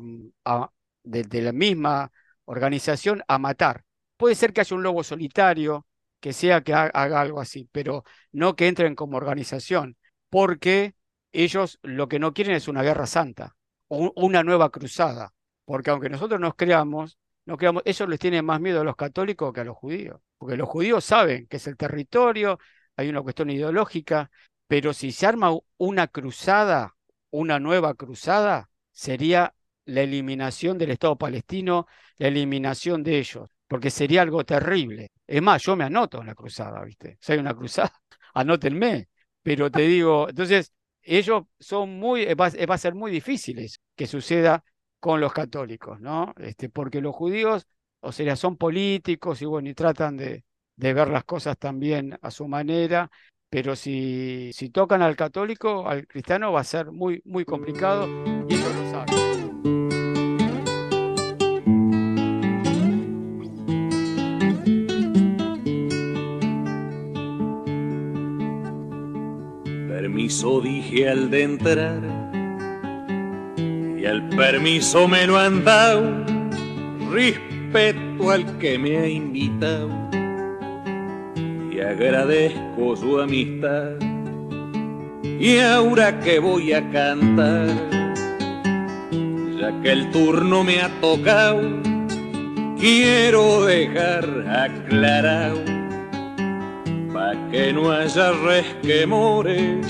de, la misma organización a matar. Puede ser que haya un lobo solitario, que sea que ha- haga algo así, pero no que entren como organización, porque ellos lo que no quieren es una guerra santa o un- una nueva cruzada, porque aunque nosotros nos creamos, no creamos, ellos les tienen más miedo a los católicos que a los judíos, porque los judíos saben que es el territorio, hay una cuestión ideológica, pero si se arma una cruzada, una nueva cruzada, sería la eliminación del Estado palestino, la eliminación de ellos, porque sería algo terrible. Es más, yo me anoto en la cruzada, ¿viste? Si hay una cruzada, anótenme. Pero te digo, entonces, ellos son muy, eh, va, eh, va a ser muy difícil eso, que suceda con los católicos, ¿no? Este, porque los judíos, o sea, son políticos y bueno, y tratan de, de ver las cosas también a su manera, pero si, si tocan al católico, al cristiano, va a ser muy, muy complicado y ellos lo saben. Permiso dije al de entrar y el permiso me lo han dado. Respeto al que me ha invitado agradezco su amistad. Y ahora que voy a cantar, ya que el turno me ha tocado, quiero dejar aclarado pa' que no haya resquemores.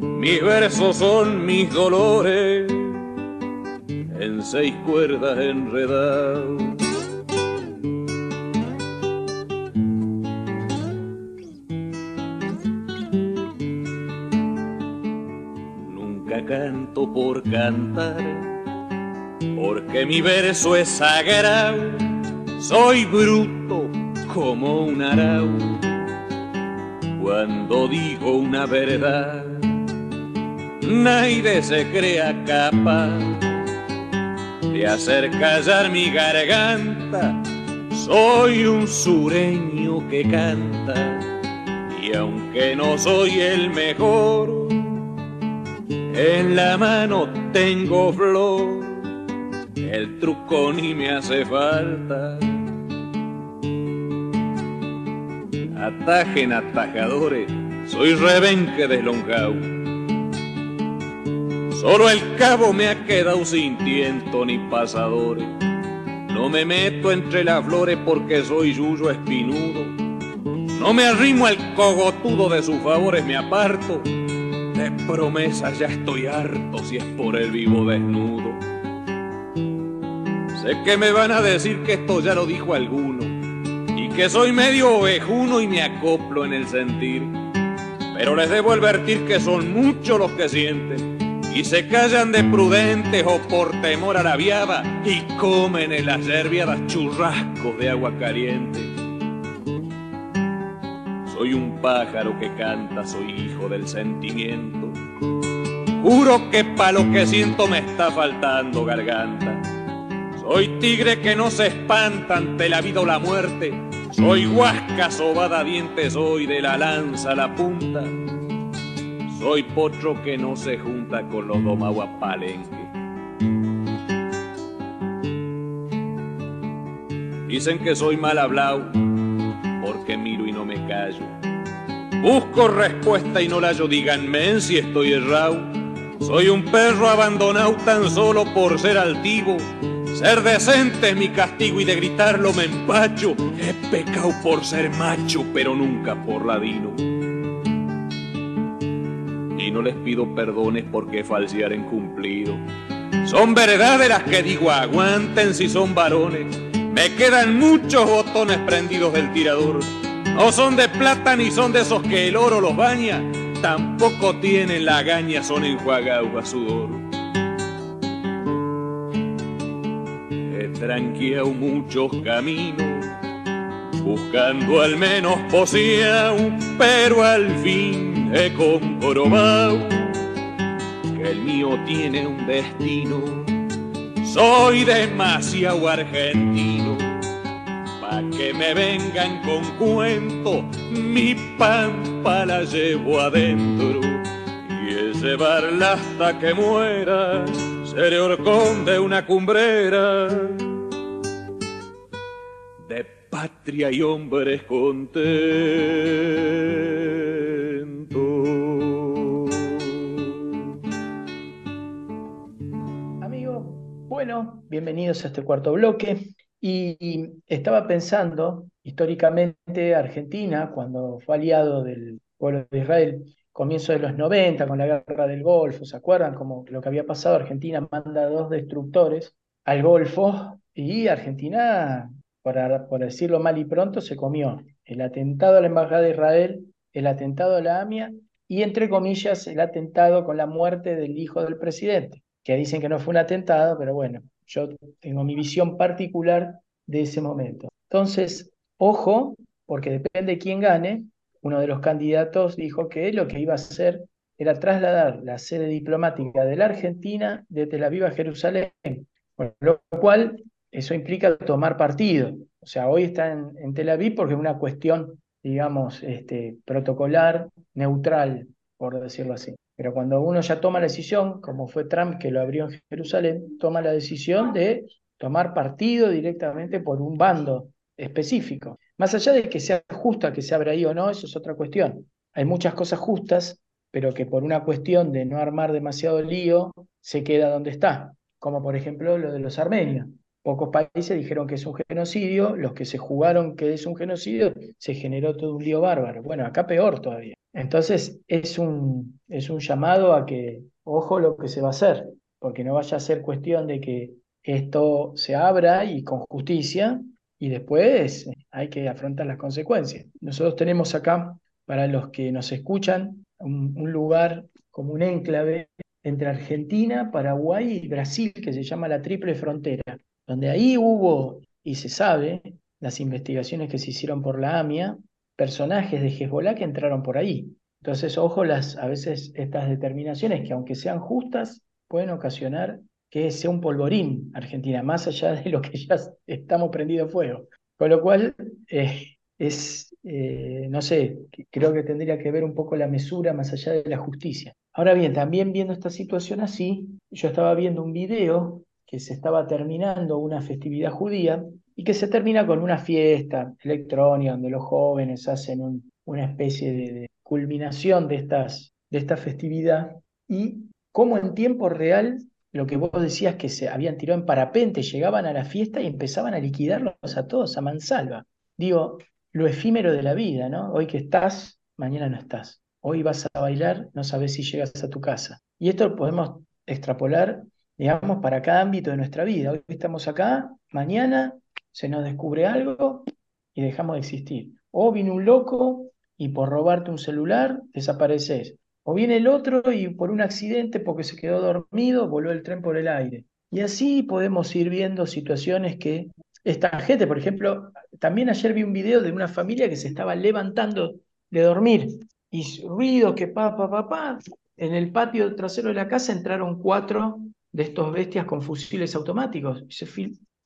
Mis versos son mis dolores, en seis cuerdas enredados. Por cantar, porque mi verso es sagrado. Soy bruto como un arau cuando digo una verdad. Nadie se crea capaz de hacer callar mi garganta. Soy un sureño que canta y aunque no soy el mejor, en la mano tengo flor. El truco ni me hace falta. Atajen atajadores, soy rebenque deslonjao. Solo el cabo me ha quedado sin tiento ni pasadores. No me meto entre las flores porque soy yuyo espinudo. No me arrimo al cogotudo de sus favores, me aparto. De promesas ya estoy harto si es por el vivo desnudo. Sé que me van a decir que esto ya lo dijo alguno y que soy medio ovejuno y me acoplo en el sentir. Pero les debo advertir que son muchos los que sienten y se callan de prudentes o por temor a la y comen en las yerbiadas churrascos de agua caliente. Soy un pájaro que canta, soy hijo del sentimiento. Juro que pa' lo que siento me está faltando garganta. Soy tigre que no se espanta ante la vida o la muerte. Soy huasca sobada dientes, soy de la lanza a la punta. Soy potro que no se junta con los domaguapalenque. Dicen que soy mal hablado porque miro y no me callo. Busco respuesta y no la yo, díganme si estoy errado. Soy un perro abandonado tan solo por ser altivo. Ser decente es mi castigo y de gritarlo me empacho. He pecado por ser macho, pero nunca por ladino. Y no les pido perdones porque falsear en cumplido. Son verdades las que digo, aguanten si son varones. Me quedan muchos botones prendidos del tirador. No son de plata ni son de esos que el oro los baña. Tampoco tienen la gaña, son enjuagados a sudor. He tranqueado muchos caminos, buscando al menos posible, pero al fin he comprobado que el mío tiene un destino soy demasiado argentino que me vengan con cuento. Mi pampa la llevo adentro y es llevarla hasta que muera. Seré horcón de una cumbrera de patria y hombres contentos. Amigo, bueno, bienvenidos a este cuarto bloque. Y estaba pensando, históricamente, Argentina, cuando fue aliado del pueblo de Israel, comienzo de los 90, con la guerra del Golfo, ¿se acuerdan? Como lo que había pasado, Argentina manda dos destructores al Golfo y Argentina, por, por decirlo mal y pronto, se comió el atentado a la Embajada de Israel, el atentado a la AMIA y, entre comillas, el atentado con la muerte del hijo del presidente, que dicen que no fue un atentado, pero bueno, yo tengo mi visión particular de ese momento. Entonces, ojo, porque depende de quién gane, uno de los candidatos dijo que lo que iba a hacer era trasladar la sede diplomática de la Argentina de Tel Aviv a Jerusalén, con lo cual eso implica tomar partido. O sea, hoy está en, Tel Aviv porque es una cuestión, digamos, este, protocolar, neutral, por decirlo así. Pero cuando uno ya toma la decisión, como fue Trump que lo abrió en Jerusalén, toma la decisión de tomar partido directamente por un bando específico. Más allá de que sea justa que se abra ahí o no, eso es otra cuestión. Hay muchas cosas justas, pero que por una cuestión de no armar demasiado lío, se queda donde está. Como por ejemplo lo de los armenios. Pocos países dijeron que es un genocidio, los que se jugaron que es un genocidio, se generó todo un lío bárbaro. Bueno, acá peor todavía. Entonces es un, es un llamado a que, ojo lo que se va a hacer, porque no vaya a ser cuestión de que esto se abra y con justicia y después hay que afrontar las consecuencias. Nosotros tenemos acá, para los que nos escuchan, un, un lugar como un enclave entre Argentina, Paraguay y Brasil que se llama la Triple Frontera donde ahí hubo, y se sabe, las investigaciones que se hicieron por la AMIA, personajes de Hezbollah que entraron por ahí. Entonces, ojo, las, a veces estas determinaciones que aunque sean justas, pueden ocasionar que sea un polvorín Argentina, más allá de lo que ya estamos prendido fuego. Con lo cual, eh, es, eh, no sé, creo que tendría que ver un poco la mesura más allá de la justicia. Ahora bien, también viendo esta situación así, yo estaba viendo un video que se estaba terminando una festividad judía y que se termina con una fiesta electrónica donde los jóvenes hacen un, una especie de, de, culminación de, estas, de esta festividad y cómo en tiempo real lo que vos decías que se habían tirado en parapente, llegaban a la fiesta y empezaban a liquidarlos a todos a mansalva. Digo, lo efímero de la vida, ¿no? Hoy que estás, mañana no estás. Hoy vas a bailar, no sabes si llegas a tu casa. Y esto lo podemos extrapolar digamos, para cada ámbito de nuestra vida. Hoy estamos acá, mañana se nos descubre algo y dejamos de existir. O viene un loco y por robarte un celular desapareces. O viene el otro y por un accidente, porque se quedó dormido, voló el tren por el aire. Y así podemos ir viendo situaciones que esta gente, por ejemplo, también ayer vi un video de una familia que se estaba levantando de dormir y ruido que pa, pa, pa, pa. En el patio trasero de la casa entraron cuatro de estos bestias con fusiles automáticos. Se,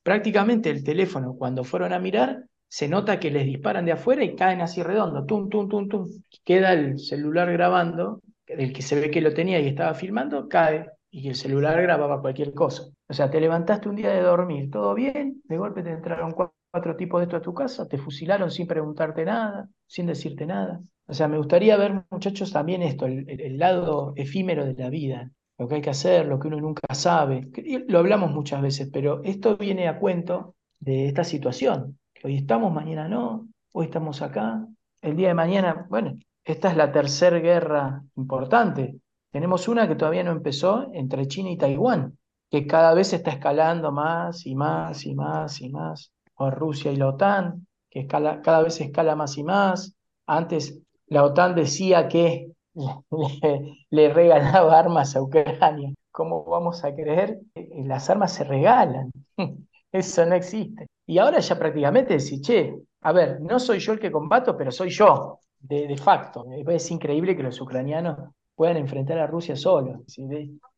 prácticamente el teléfono, cuando fueron a mirar, se nota que les disparan de afuera y caen así redondo, tum, tum, tum, tum. Queda el celular grabando, el que se ve que lo tenía y estaba filmando, cae y el celular grababa cualquier cosa. O sea, te levantaste un día de dormir, todo bien, de golpe te entraron cuatro, tipos de esto a tu casa, te fusilaron sin preguntarte nada, sin decirte nada. O sea, me gustaría ver, muchachos, también esto, el lado efímero de la vida, lo que hay que hacer, lo que uno nunca sabe. Lo hablamos muchas veces, pero esto viene a cuento de esta situación. Hoy estamos, mañana no, hoy estamos acá, el día de mañana, bueno, esta es la tercera guerra importante. Tenemos una que todavía no empezó entre China y Taiwán, que cada vez está escalando más y más y más y más. O Rusia y la OTAN, que cada vez escala más y más. Antes la OTAN decía que le, le regalaba armas a Ucrania. ¿Cómo vamos a creer? Las armas se regalan. Eso no existe. Y ahora ya prácticamente decís, che, a ver, no soy yo el que combato, pero soy yo, de, de facto. Es increíble que los ucranianos puedan enfrentar a Rusia solos.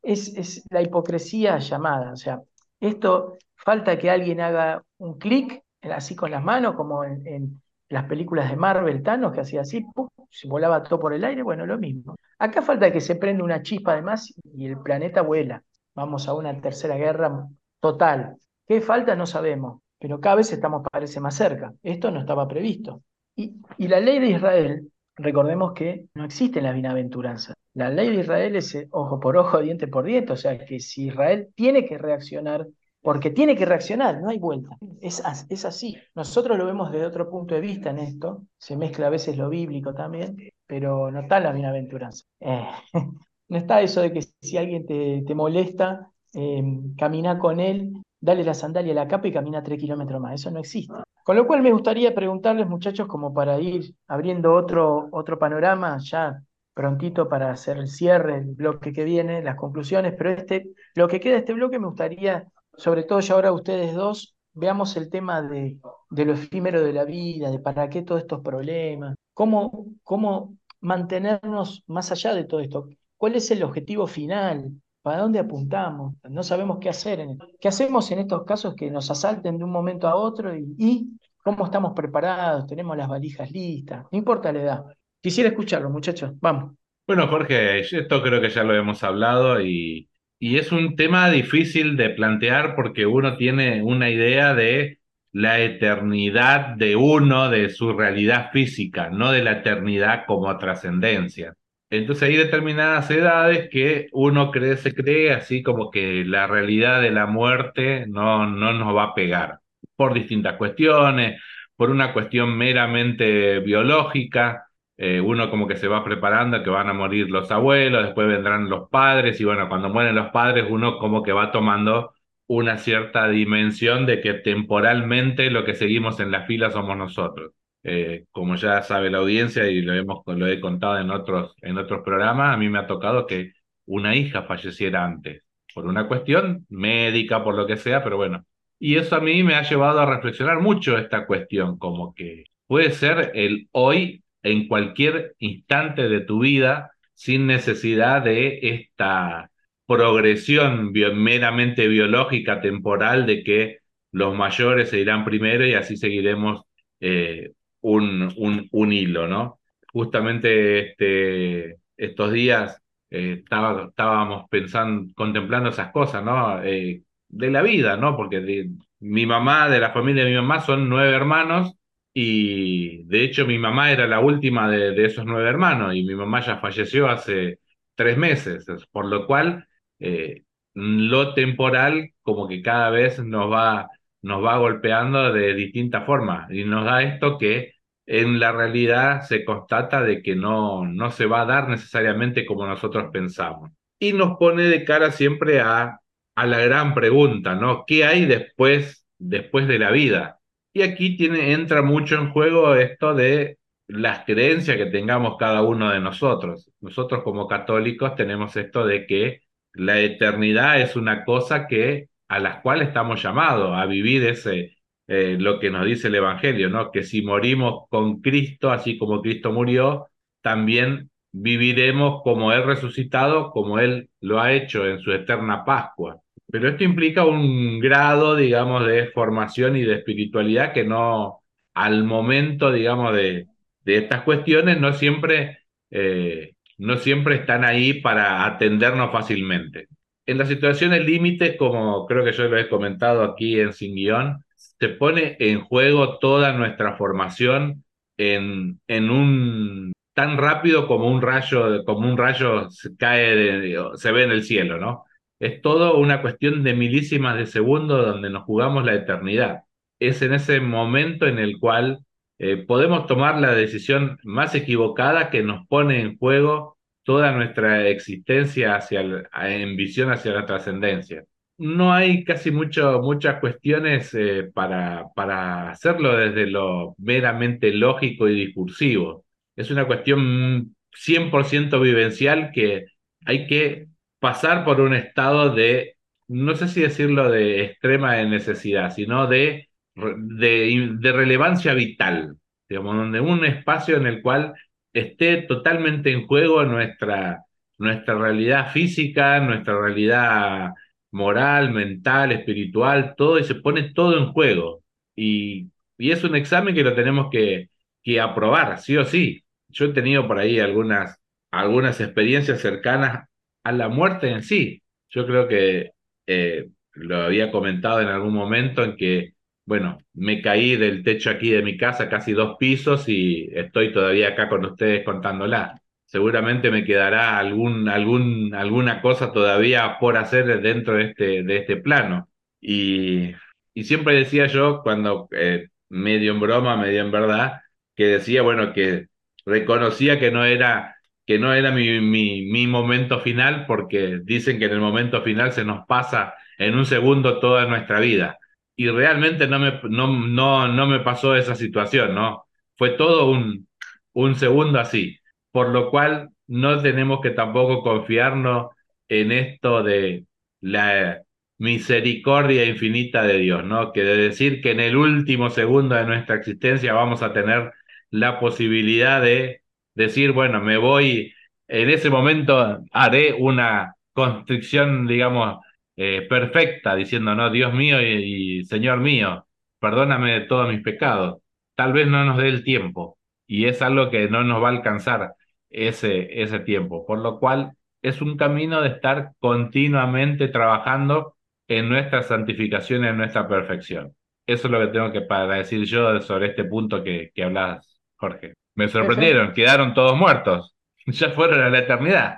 Es, es la hipocresía llamada. O sea, esto falta que alguien haga un clic así con las manos, como en, las películas de Marvel, Thanos, que hacía así, se volaba todo por el aire, bueno, lo mismo. Acá falta que se prenda una chispa además y el planeta vuela. Vamos a una tercera guerra total. ¿Qué falta? No sabemos, pero cada vez estamos, parece, más cerca. Esto no estaba previsto. Y, y la ley de Israel, recordemos que no existe la bienaventuranza. La ley de Israel es eh, ojo por ojo, diente por diente, o sea que si Israel tiene que reaccionar, porque tiene que reaccionar, no hay vuelta. Es, es así. Nosotros lo vemos desde otro punto de vista en esto, se mezcla a veces lo bíblico también, pero no está la bienaventuranza. Eh, no está eso de que si alguien te, te molesta, eh, camina con él dale la sandalia a la capa y camina tres kilómetros más. Eso no existe. Con lo cual me gustaría preguntarles, muchachos, como para ir abriendo otro, otro panorama ya prontito para hacer el cierre, el bloque que viene, las conclusiones, pero este, lo que queda de este bloque me gustaría, sobre todo ya ahora ustedes dos, veamos el tema de, de lo efímero de la vida, de para qué todos estos problemas, cómo, cómo mantenernos más allá de todo esto, cuál es el objetivo final, ¿Para dónde apuntamos? No sabemos qué hacer. En ¿Qué hacemos en estos casos que nos asalten de un momento a otro? Y, cómo estamos preparados? ¿Tenemos las valijas listas? No importa la edad. Quisiera escucharlo, muchachos. Vamos. Bueno, Jorge, esto creo que ya lo hemos hablado y, y es un tema difícil de plantear porque uno tiene una idea de la eternidad de uno, de su realidad física, no de la eternidad como trascendencia. Entonces hay determinadas edades que uno cree, se cree así como que la realidad de la muerte no, no nos va a pegar por distintas cuestiones, por una cuestión meramente biológica, eh, uno como que se va preparando que van a morir los abuelos, después vendrán los padres y bueno, cuando mueren los padres uno como que va tomando una cierta dimensión de que temporalmente lo que seguimos en la fila somos nosotros. Eh, como ya sabe la audiencia y lo, hemos, lo he contado en otros, en otros programas, a mí me ha tocado que una hija falleciera antes, por una cuestión médica, por lo que sea, pero bueno. Y eso a mí me ha llevado a reflexionar mucho esta cuestión, como que puede ser el hoy en cualquier instante de tu vida sin necesidad de esta progresión meramente biológica, temporal, de que los mayores se irán primero y así seguiremos eh, un, un, un hilo, ¿no? Justamente este, estos días eh, estaba, estábamos pensando, contemplando esas cosas, ¿no? Eh, de la vida, ¿no? Porque mi mamá, de la familia de mi mamá, son nueve hermanos y de hecho mi mamá era la última de, de esos nueve hermanos y mi mamá ya falleció hace tres meses, por lo cual eh, lo temporal como que cada vez nos va, nos va golpeando de distintas formas y nos da esto que en la realidad se constata de que no, no se va a dar necesariamente como nosotros pensamos. Y nos pone de cara siempre a, a la gran pregunta, ¿no? ¿Qué hay después, después de la vida? Y aquí entra mucho en juego esto de las creencias que tengamos cada uno de nosotros. Nosotros como católicos tenemos esto de que la eternidad es una cosa que a la cual estamos llamados a vivir ese, eh, lo que nos dice el Evangelio, ¿no? Que si morimos con Cristo, así como Cristo murió, también viviremos como Él resucitado, como Él lo ha hecho en su eterna Pascua. Pero esto implica un grado, digamos, de formación y de espiritualidad que no, al momento, digamos, de, de estas cuestiones, no siempre, eh, no siempre están ahí para atendernos fácilmente. En las situaciones límites, como creo que yo lo he comentado aquí en Sin Guión, se pone en juego toda nuestra formación en, en un tan rápido como un rayo, como un rayo cae, se ve en el cielo, ¿no? Es todo una cuestión de milísimas de segundo donde nos jugamos la eternidad. Es en ese momento en el cual eh, podemos tomar la decisión más equivocada que nos pone en juego toda nuestra existencia hacia en visión hacia la trascendencia. No hay casi mucho, muchas cuestiones eh, para, para hacerlo desde lo meramente lógico y discursivo. Es una cuestión 100% vivencial que hay que pasar por un estado de, no sé si decirlo de extrema necesidad, sino de, de, de relevancia vital, digamos, donde un espacio en el cual esté totalmente en juego nuestra, nuestra realidad física, nuestra realidad moral, mental, espiritual, todo, y se pone todo en juego. Y, y es un examen que lo tenemos que, que aprobar, sí o sí. Yo he tenido por ahí algunas, algunas experiencias cercanas a la muerte en sí. Yo creo que eh, lo había comentado en algún momento en que, bueno, me caí del techo aquí de mi casa casi dos pisos y estoy todavía acá con ustedes contándola. Seguramente me quedará algún, algún, alguna cosa todavía por hacer dentro de este, de este plano. Y, y siempre decía yo, cuando eh, medio en broma, medio en verdad, que decía, bueno, que reconocía que no era que no era mi, mi, mi, momento final, porque dicen que en el momento final se nos pasa en un segundo toda nuestra vida. Y realmente no me, no, no, no me pasó esa situación, ¿no? Fue todo un, un segundo así. Por lo cual no tenemos que tampoco confiarnos en esto de la misericordia infinita de Dios, ¿no? Que de decir que en el último segundo de nuestra existencia vamos a tener la posibilidad de decir, bueno, me voy, en ese momento haré una constricción, digamos, eh, perfecta, diciendo, no, Dios mío y, Señor mío, perdóname de todos mis pecados. Tal vez no nos dé el tiempo y es algo que no nos va a alcanzar ese, ese tiempo, por lo cual es un camino de estar continuamente trabajando en nuestra santificación y en nuestra perfección. Eso es lo que tengo que para decir yo sobre este punto que, que hablas, Jorge. Me sorprendieron, quedaron todos muertos. Ya fueron a la eternidad.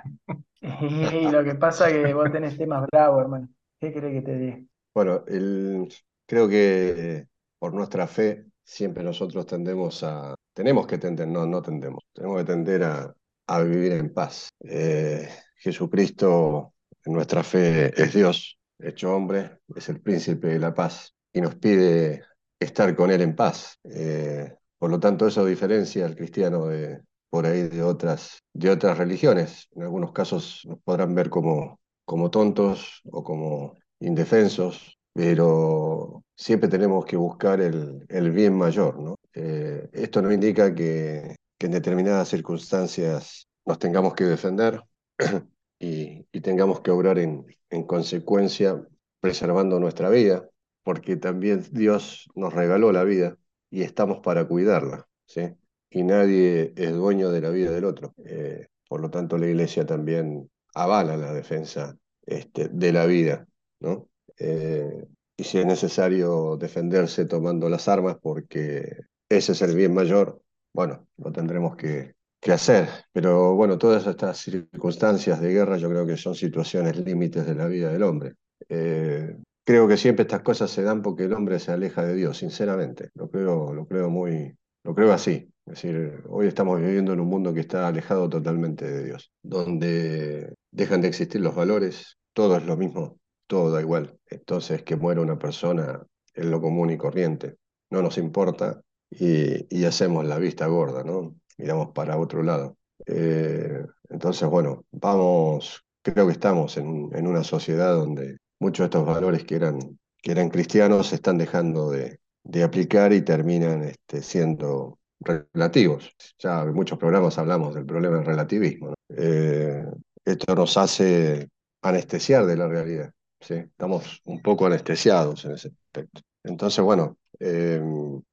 Y lo que pasa es que vos tenés temas bravos, hermano. ¿Qué crees que te diga? Bueno, el, creo que por nuestra fe siempre nosotros tendemos a, tenemos que tender, no, no tendemos, tenemos que tender a, a vivir en paz. Eh, Jesucristo, en nuestra fe, es Dios, hecho hombre, es el príncipe de la paz y nos pide estar con Él en paz. Eh, por lo tanto, eso diferencia al cristiano de, por ahí de otras, de otras religiones. En algunos casos nos podrán ver como, como tontos o como indefensos, pero siempre tenemos que buscar el, el bien mayor. ¿no? Eh, esto no indica que, que, en determinadas circunstancias nos tengamos que defender y, y tengamos que obrar en, en consecuencia preservando nuestra vida, porque también Dios nos regaló la vida y estamos para cuidarla, ¿sí? Y nadie es dueño de la vida del otro. Eh, por lo tanto, la Iglesia también avala la defensa este, de la vida, ¿no? Eh, y si es necesario defenderse tomando las armas porque ese es el bien mayor, bueno, lo tendremos que, que hacer. Pero bueno, todas estas circunstancias de guerra yo creo que son situaciones límites de la vida del hombre. Eh, creo que siempre estas cosas se dan porque el hombre se aleja de Dios, sinceramente. Lo creo, lo creo muy, lo creo así. Es decir, hoy estamos viviendo en un mundo que está alejado totalmente de Dios, donde dejan de existir los valores, todo es lo mismo, todo da igual. Entonces, que muera una persona es lo común y corriente, no nos importa y, y hacemos la vista gorda, ¿no? Miramos para otro lado. Eh, entonces, bueno, vamos, creo que estamos en, en una sociedad donde muchos de estos valores que eran, que eran cristianos se están dejando de, de aplicar y terminan este, siendo relativos. Ya en muchos programas hablamos del problema del relativismo. Eh, esto nos hace anestesiar de la realidad. ¿sí? Estamos un poco anestesiados en ese aspecto. Entonces, bueno, eh,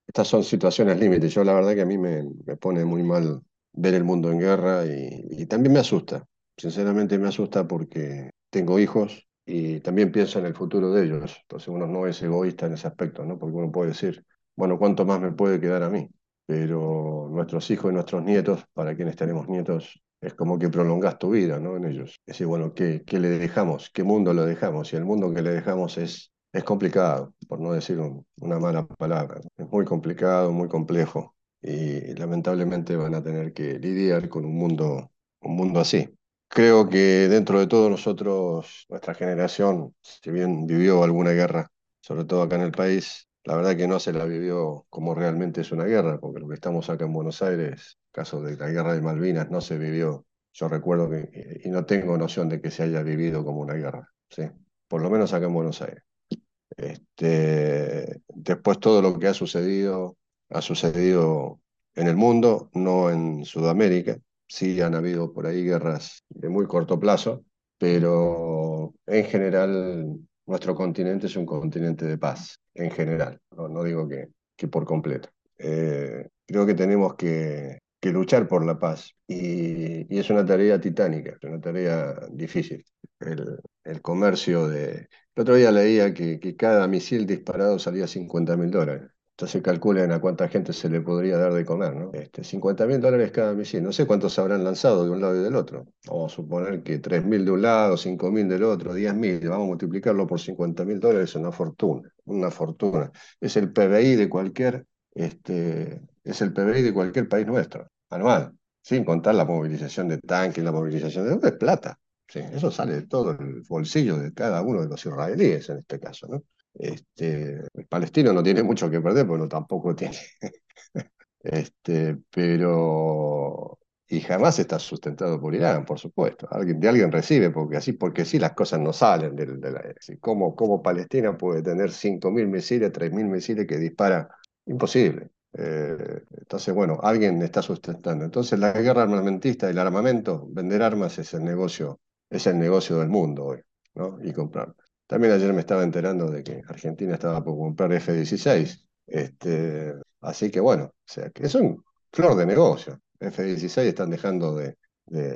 estas son situaciones límites. Yo la verdad que a mí me, me pone muy mal ver el mundo en guerra y también me asusta. Sinceramente me asusta porque tengo hijos y también pienso en el futuro de ellos. Entonces uno no es egoísta en ese aspecto, ¿no? Porque uno puede decir, bueno, ¿cuánto más me puede quedar a mí? Pero nuestros hijos y nuestros nietos, para quienes tenemos nietos, es como que prolongas tu vida, ¿no? En ellos. Es decir, bueno, ¿qué, qué le dejamos? ¿Qué mundo le dejamos? Y el mundo que le dejamos es, es complicado, por no decir un- una mala palabra. Es muy complicado, muy complejo. Y lamentablemente van a tener que lidiar con un mundo, un mundo así. Creo que dentro de todo nosotros, nuestra generación, si bien vivió alguna guerra, sobre todo acá en el país, la verdad que no se la vivió como realmente es una guerra, porque lo que estamos acá en Buenos Aires, caso de la guerra de Malvinas, no se vivió, yo recuerdo que, y no tengo noción de que se haya vivido como una guerra, ¿sí? Por lo menos acá en Buenos Aires. Este, después todo lo que ha sucedido, ha sucedido en el mundo, no en Sudamérica. Sí han habido por ahí guerras de muy corto plazo, pero en general nuestro continente es un continente de paz, en general, no, digo que, que por completo. Eh, creo que tenemos que, luchar por la paz y, es una tarea titánica, una tarea difícil. El, el comercio de... El otro día leía que, que cada misil disparado salía 50 mil dólares. Entonces calculen a cuánta gente se le podría dar de comer, ¿no? Este, 50 mil dólares cada misil. No sé cuántos habrán lanzado de un lado y del otro. Vamos a suponer que 3 mil de un lado, 5 mil del otro, 10 mil. Vamos a multiplicarlo por 50 mil dólares, es una fortuna. Una fortuna. Es el PBI de cualquier, este, es el PBI de cualquier país nuestro, anual. Sin contar la movilización de tanques, la movilización de... Es plata. Sí, eso sale de todo el bolsillo de cada uno de los israelíes en este caso, ¿no? Este, el palestino no tiene mucho que perder, no tampoco tiene. Este, pero. Y jamás está sustentado por Irán, por supuesto. Alguien, de alguien recibe, porque así, porque sí las cosas no salen del, de la. ¿Cómo, cómo Palestina puede tener 5.000 misiles, 3.000 misiles que dispara? Imposible. Eh, entonces, bueno, alguien está sustentando. Entonces, la guerra armamentista, el armamento, vender armas es el negocio, es el negocio del mundo hoy, ¿no? Y comprar. También ayer me estaba enterando de que Argentina estaba por comprar F-16. Este, así que bueno, que es un flor de negocio. F-16 están dejando de,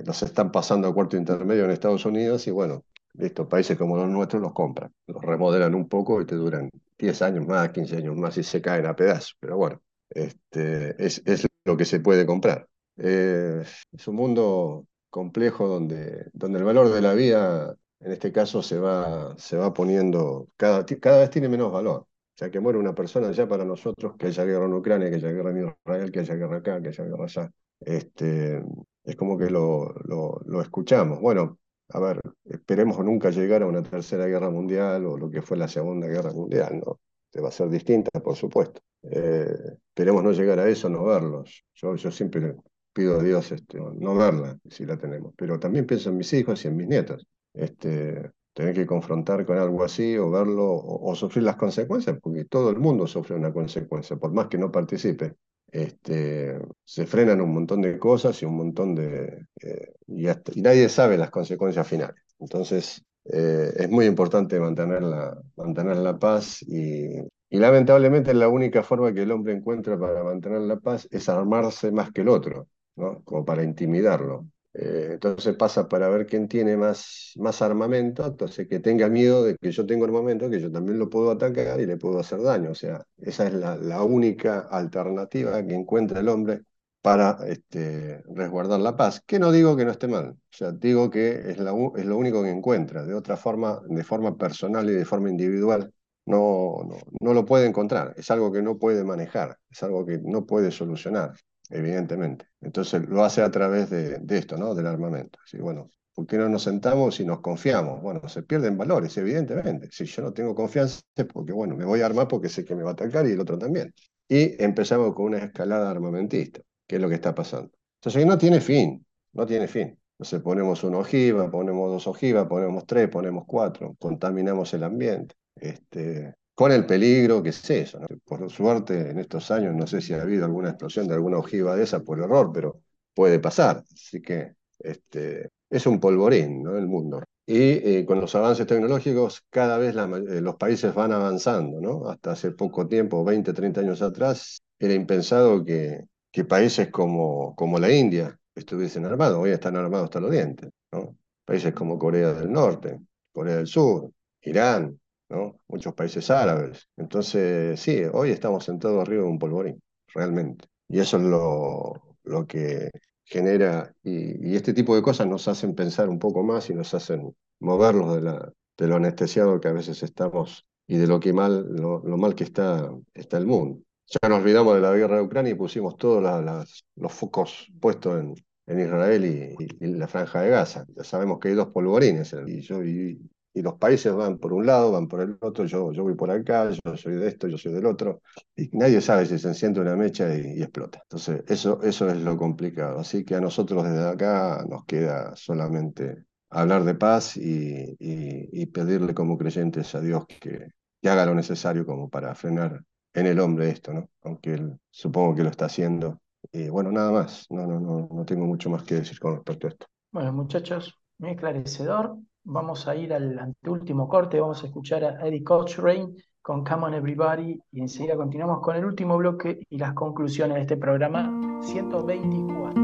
los están pasando a cuarto intermedio en Estados Unidos y bueno, estos países como los nuestros los compran, los remodelan un poco y te duran 10 años más, 15 años más y se caen a pedazos. Pero bueno, este, es, es lo que se puede comprar. Eh, es un mundo complejo donde, donde el valor de la vida en este caso se va, se va poniendo, cada, cada vez tiene menos valor. O sea, que muere una persona ya para nosotros, que haya guerra en Ucrania, que haya guerra en Israel, que haya guerra acá, que haya guerra allá. Este, es como que lo, lo, lo escuchamos. Bueno, a ver, esperemos nunca llegar a una tercera guerra mundial o lo que fue la segunda guerra mundial, ¿no? Va a ser distinta, por supuesto. Eh, esperemos no llegar a eso, no verlos. Yo, yo siempre pido a Dios este, no verla, si la tenemos. Pero también pienso en mis hijos y en mis nietos este, tener que confrontar con algo así o verlo o, o, sufrir las consecuencias, porque todo el mundo sufre una consecuencia, por más que no participe. Este, se frenan un montón de cosas y un montón de... Eh, y, hasta, y, nadie sabe las consecuencias finales. Entonces, eh, es muy importante mantener la, mantener la paz y, y lamentablemente la única forma que el hombre encuentra para mantener la paz es armarse más que el otro, ¿no? como para intimidarlo. Eh, entonces pasa para ver quién tiene más, más armamento, entonces que tenga miedo de que yo tengo armamento, que yo también lo puedo atacar y le puedo hacer daño. O sea, esa es la, la única alternativa que encuentra el hombre para este, resguardar la paz. Que no digo que no esté mal, sea, digo que es, la, es lo único que encuentra. De otra forma, de forma personal y de forma individual, no, no, no lo puede encontrar. Es algo que no puede manejar, es algo que no puede solucionar evidentemente. Entonces lo hace a través de, esto, ¿no? Del armamento. Así, bueno, ¿por qué no nos sentamos y nos confiamos? Bueno, se pierden valores, evidentemente. Si yo no tengo confianza, porque bueno, me voy a armar porque sé que me va a atacar y el otro también. Y empezamos con una escalada armamentista, que es lo que está pasando. Entonces no tiene fin, no tiene fin. Entonces ponemos una ojiva, ponemos dos ojivas, ponemos tres, ponemos cuatro, contaminamos el ambiente. Este, con el peligro que es eso. ¿no? Por suerte, en estos años no sé si ha habido alguna explosión de alguna ojiva de esa por error, pero puede pasar. Así que este, es un polvorín, ¿no? El mundo. Y eh, con los avances tecnológicos, cada vez la eh, los países van avanzando, ¿no? Hasta hace poco tiempo, 20, 30 años atrás, era impensado que, que países como, como la India estuviesen armados. Hoy están armados hasta los dientes, ¿no? Países como Corea del Norte, Corea del Sur, Irán, ¿no? Muchos países árabes. Entonces, sí, hoy estamos sentados arriba de un polvorín, realmente. Y eso es lo, lo que genera, y, y este tipo de cosas nos hacen pensar un poco más y nos hacen moverlos de, la, de lo anestesiado que a veces estamos y de lo que mal, lo, lo mal que está, está el mundo. Ya nos olvidamos de la guerra de Ucrania y pusimos todos la- las- los focos puestos en, en Israel y, y- y la franja de Gaza. Ya sabemos que hay dos polvorines y, yo, y, y los países van por un lado, van por el otro, yo, yo voy por acá, yo soy de esto, yo soy del otro, y nadie sabe si se enciende una mecha y, explota. Entonces, eso, eso es lo complicado. Así que a nosotros desde acá nos queda solamente hablar de paz y, y- pedirle como creyentes a Dios que, que haga lo necesario como para frenar en el hombre esto, ¿no? Aunque él supongo que lo está haciendo. Y bueno, nada más. No, no, no, no tengo mucho más que decir con respecto a esto. Bueno, muchachos, muy esclarecedor. Vamos a ir al anteúltimo corte, vamos a escuchar a Eddie Cochrane con Come On Everybody y enseguida continuamos con el último bloque y las conclusiones de este programa 124.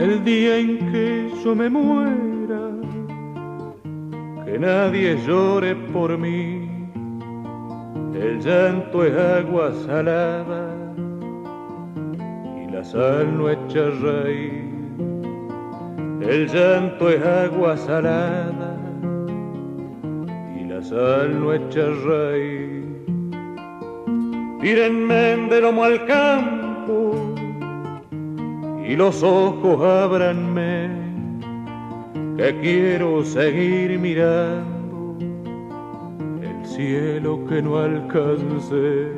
El día en que yo me muera, nadie llore por mí. El llanto es agua salada y la sal no echa raíz. El llanto es agua salada y la sal no echa raíz. Tírenme de lomo al campo y los ojos ábranme, que quiero seguir mirando el cielo que no alcancé,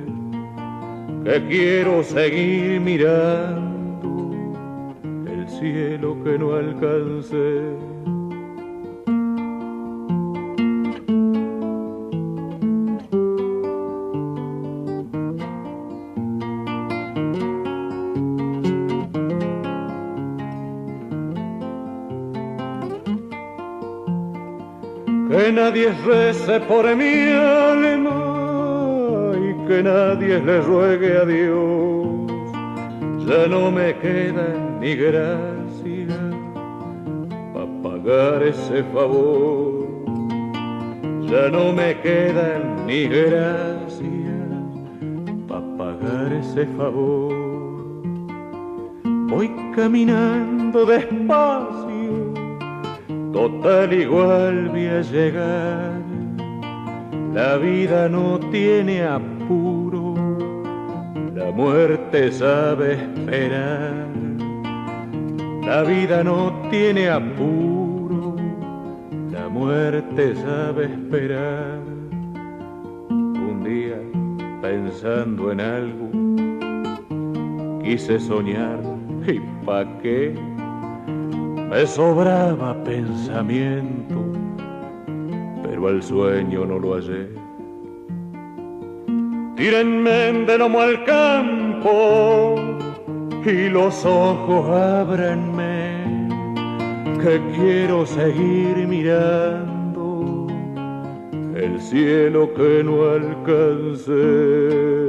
que quiero seguir mirando el cielo que no alcancé. Nadie rece por mi alma y que nadie le ruegue a Dios. Ya no me queda ni gracia para pagar ese favor. Ya no me quedan ni gracias para pagar ese favor. Voy caminando despacio total igual voy a llegar. La vida no tiene apuro, la muerte sabe esperar. La vida no tiene apuro, la muerte sabe esperar. Un día, pensando en algo, quise soñar, ¿y pa' qué? Me sobraba pensamiento, pero al sueño no lo hallé. Tírenme de lomo al campo y los ojos ábranme, que quiero seguir mirando el cielo que no alcancé.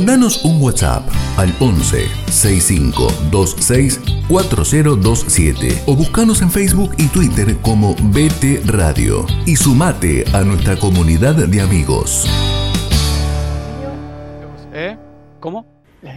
Mandanos un WhatsApp al 11 65 26 4027 o buscanos en Facebook y Twitter como BT Radio y sumate a nuestra comunidad de amigos. ¿Eh? ¿Cómo?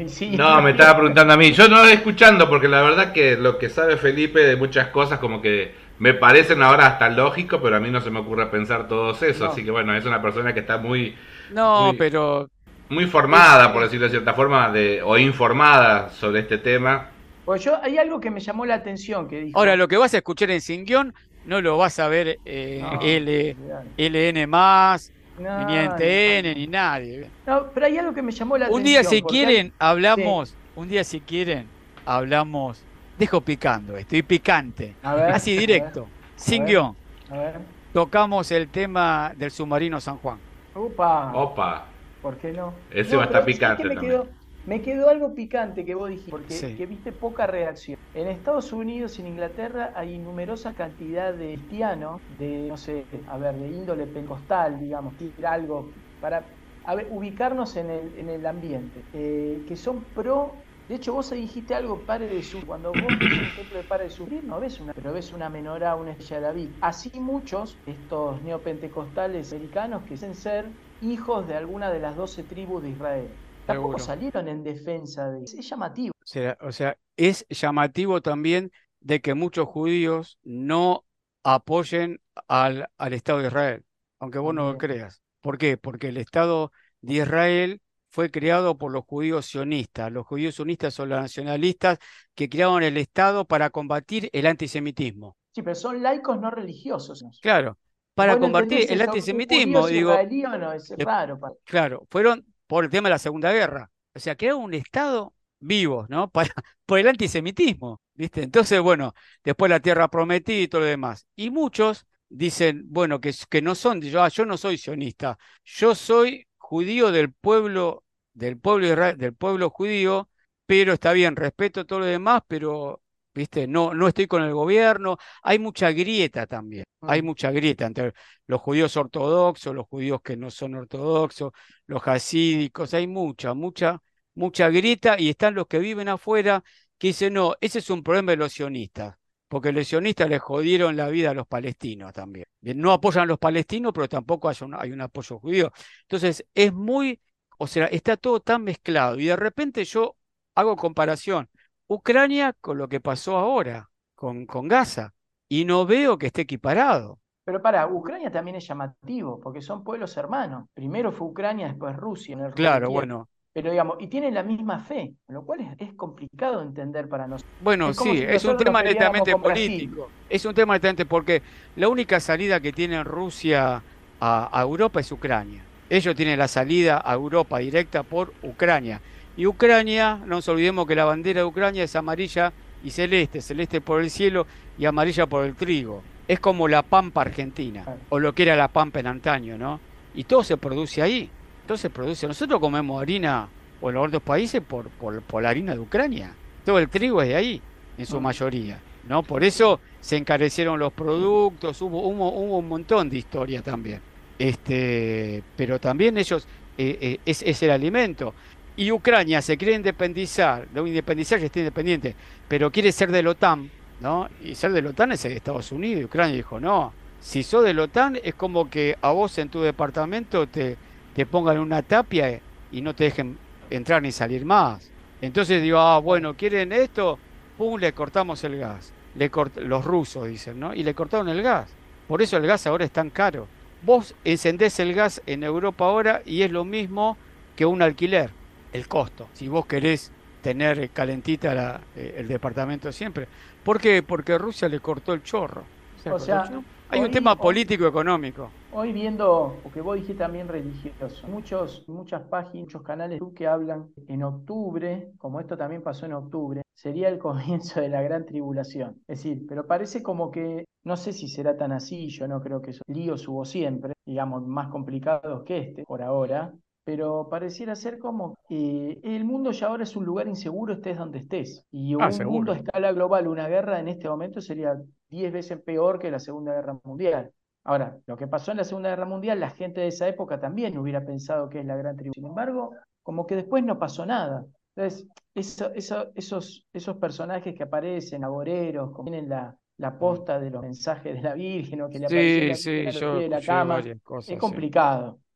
Sí. No, me estaba preguntando a mí. Yo no lo estoy escuchando porque la verdad que lo que sabe Felipe de muchas cosas como que me parecen ahora hasta lógico, pero a mí no se me ocurre pensar todo eso. No. Así que bueno, es una persona que está muy, No, Muy- pero muy formada, por decirlo de cierta forma, de, o informada sobre este tema. Pues yo, hay algo que me llamó la atención que dijo. ahora lo que vas a escuchar en Sin Guión no lo vas a ver eh, No, L. LN más, No, ni en no, TN, ni nadie. No, pero hay algo que me llamó la Un atención. día si hay- quieren, hablamos, un día si quieren, hablamos, dejo picando esto, y picante, A ver, así a ver, directo, sin ver. guion. A ver. Tocamos el tema del submarino San Juan. Upa. Opa. ¿Por qué no? Ese No, va a estar pero ¿sabes picante me quedó, me quedó algo picante que vos dijiste, porque Sí. que viste poca reacción. En Estados Unidos y en Inglaterra hay numerosa cantidad de cristianos, de, no sé, a ver, de índole pentecostal, digamos, algo para a ver, ubicarnos en el, en el ambiente, eh, que son pro. De hecho, vos dijiste algo, pare de su. Cuando vos ves un templo de pare de sufrir, no ves una, pero ves una menorá, una estrella de David. Así muchos, estos neopentecostales americanos, que dicen ser hijos de alguna de las doce tribus de Israel. Tampoco Seguro. salieron en defensa de. Es llamativo. O sea, o sea, es llamativo también de que muchos judíos no apoyen al, al Estado de Israel, aunque vos no lo creas. ¿Por qué? Porque el Estado de Israel fue creado por los judíos sionistas. Los judíos sionistas son los nacionalistas que crearon el Estado para combatir el antisemitismo. Sí, pero son laicos no religiosos. Claro, para combatir el eso, ¿un antisemitismo, digo, no? Es le- raro. pa- Claro, fueron por el tema de la Segunda Guerra. O sea, crearon un Estado vivo, ¿no? Para, por el antisemitismo, ¿viste? Entonces, bueno, después la tierra prometida y todo lo demás. Y muchos dicen, bueno, que, que no son, yo, ah, yo no soy sionista, yo soy judío del pueblo, del pueblo, del pueblo judío, pero está bien, respeto todo lo demás, pero, ¿viste? No, no estoy con el gobierno. Hay mucha grieta también, hay Mm. mucha grieta entre los judíos ortodoxos, los judíos que no son ortodoxos, los hasídicos, hay mucha, mucha, mucha grieta y están los que viven afuera que dicen, no, ese es un problema de los sionistas, porque los sionistas les jodieron la vida a los palestinos también. No apoyan a los palestinos, pero tampoco hay un, hay un apoyo judío. Entonces, es muy, o sea, está todo tan mezclado y de repente yo hago comparación Ucrania con lo que pasó ahora, con, con Gaza, y no veo que esté equiparado. Pero para, Ucrania también es llamativo, porque son pueblos hermanos. Primero fue Ucrania, después Rusia, en el Claro, Kiev. bueno, Pero digamos, y tienen la misma fe, lo cual es, es complicado de entender para nosotros. Bueno, Es sí, si es un tema netamente político. Es un tema netamente porque la única salida que tiene Rusia a, a Europa es Ucrania. Ellos tienen la salida a Europa directa por Ucrania. Y Ucrania, no nos olvidemos que la bandera de Ucrania es amarilla y celeste, celeste por el cielo y amarilla por el trigo. Es como la pampa argentina, o lo que era la pampa en antaño, ¿no? Y todo se produce ahí. Entonces produce. Nosotros comemos harina, o en los otros países, por, por, por la harina de Ucrania. Todo el trigo es de ahí, en su Mm. mayoría, ¿no? Por eso se encarecieron los productos, hubo, hubo, hubo un montón de historia también. Este, pero también ellos, eh, eh, es, es el alimento. Y Ucrania se quiere independizar, no independizar que esté independiente, pero quiere ser de la OTAN, ¿no? Y ser de la OTAN es de Estados Unidos. Ucrania dijo, no, si sos de la OTAN es como que a vos en tu departamento te, te pongan una tapia y no te dejen entrar ni salir más. Entonces digo, ah, bueno, ¿quieren esto? Pum, le cortamos el gas. Le cort- los rusos dicen, ¿no? Y le cortaron el gas. Por eso el gas ahora es tan caro. Vos encendés el gas en Europa ahora y es lo mismo que un alquiler, el costo. Si vos querés tener calentita la- eh, el departamento siempre. ¿Por qué? Porque Rusia le cortó el chorro. Se O sea, el chorro. Hay un tema político-económico. Hoy viendo, porque vos dijiste también religioso, muchos, muchas páginas, muchos canales que hablan en octubre, como esto también pasó en octubre, sería el comienzo de la gran tribulación. Es decir, pero parece como que, no sé si será tan así, yo no creo que esos líos hubo siempre, digamos, más complicados que este, por ahora, pero pareciera ser como que el mundo ya ahora es un lugar inseguro, estés donde estés. Y Ah, un mundo a escala global, una guerra en este momento sería 10 veces peor que la Segunda Guerra Mundial. Ahora, lo que pasó en la Segunda Guerra Mundial, la gente de esa época también hubiera pensado que es la gran tribu. Sin embargo, como que después no pasó nada. Entonces, eso- eso- esos, esos personajes que aparecen, agoreros, que tienen la, la posta de los mensajes de la Virgen o que le la Sí, sí, Virgen a los yo pies de la cama, es sí.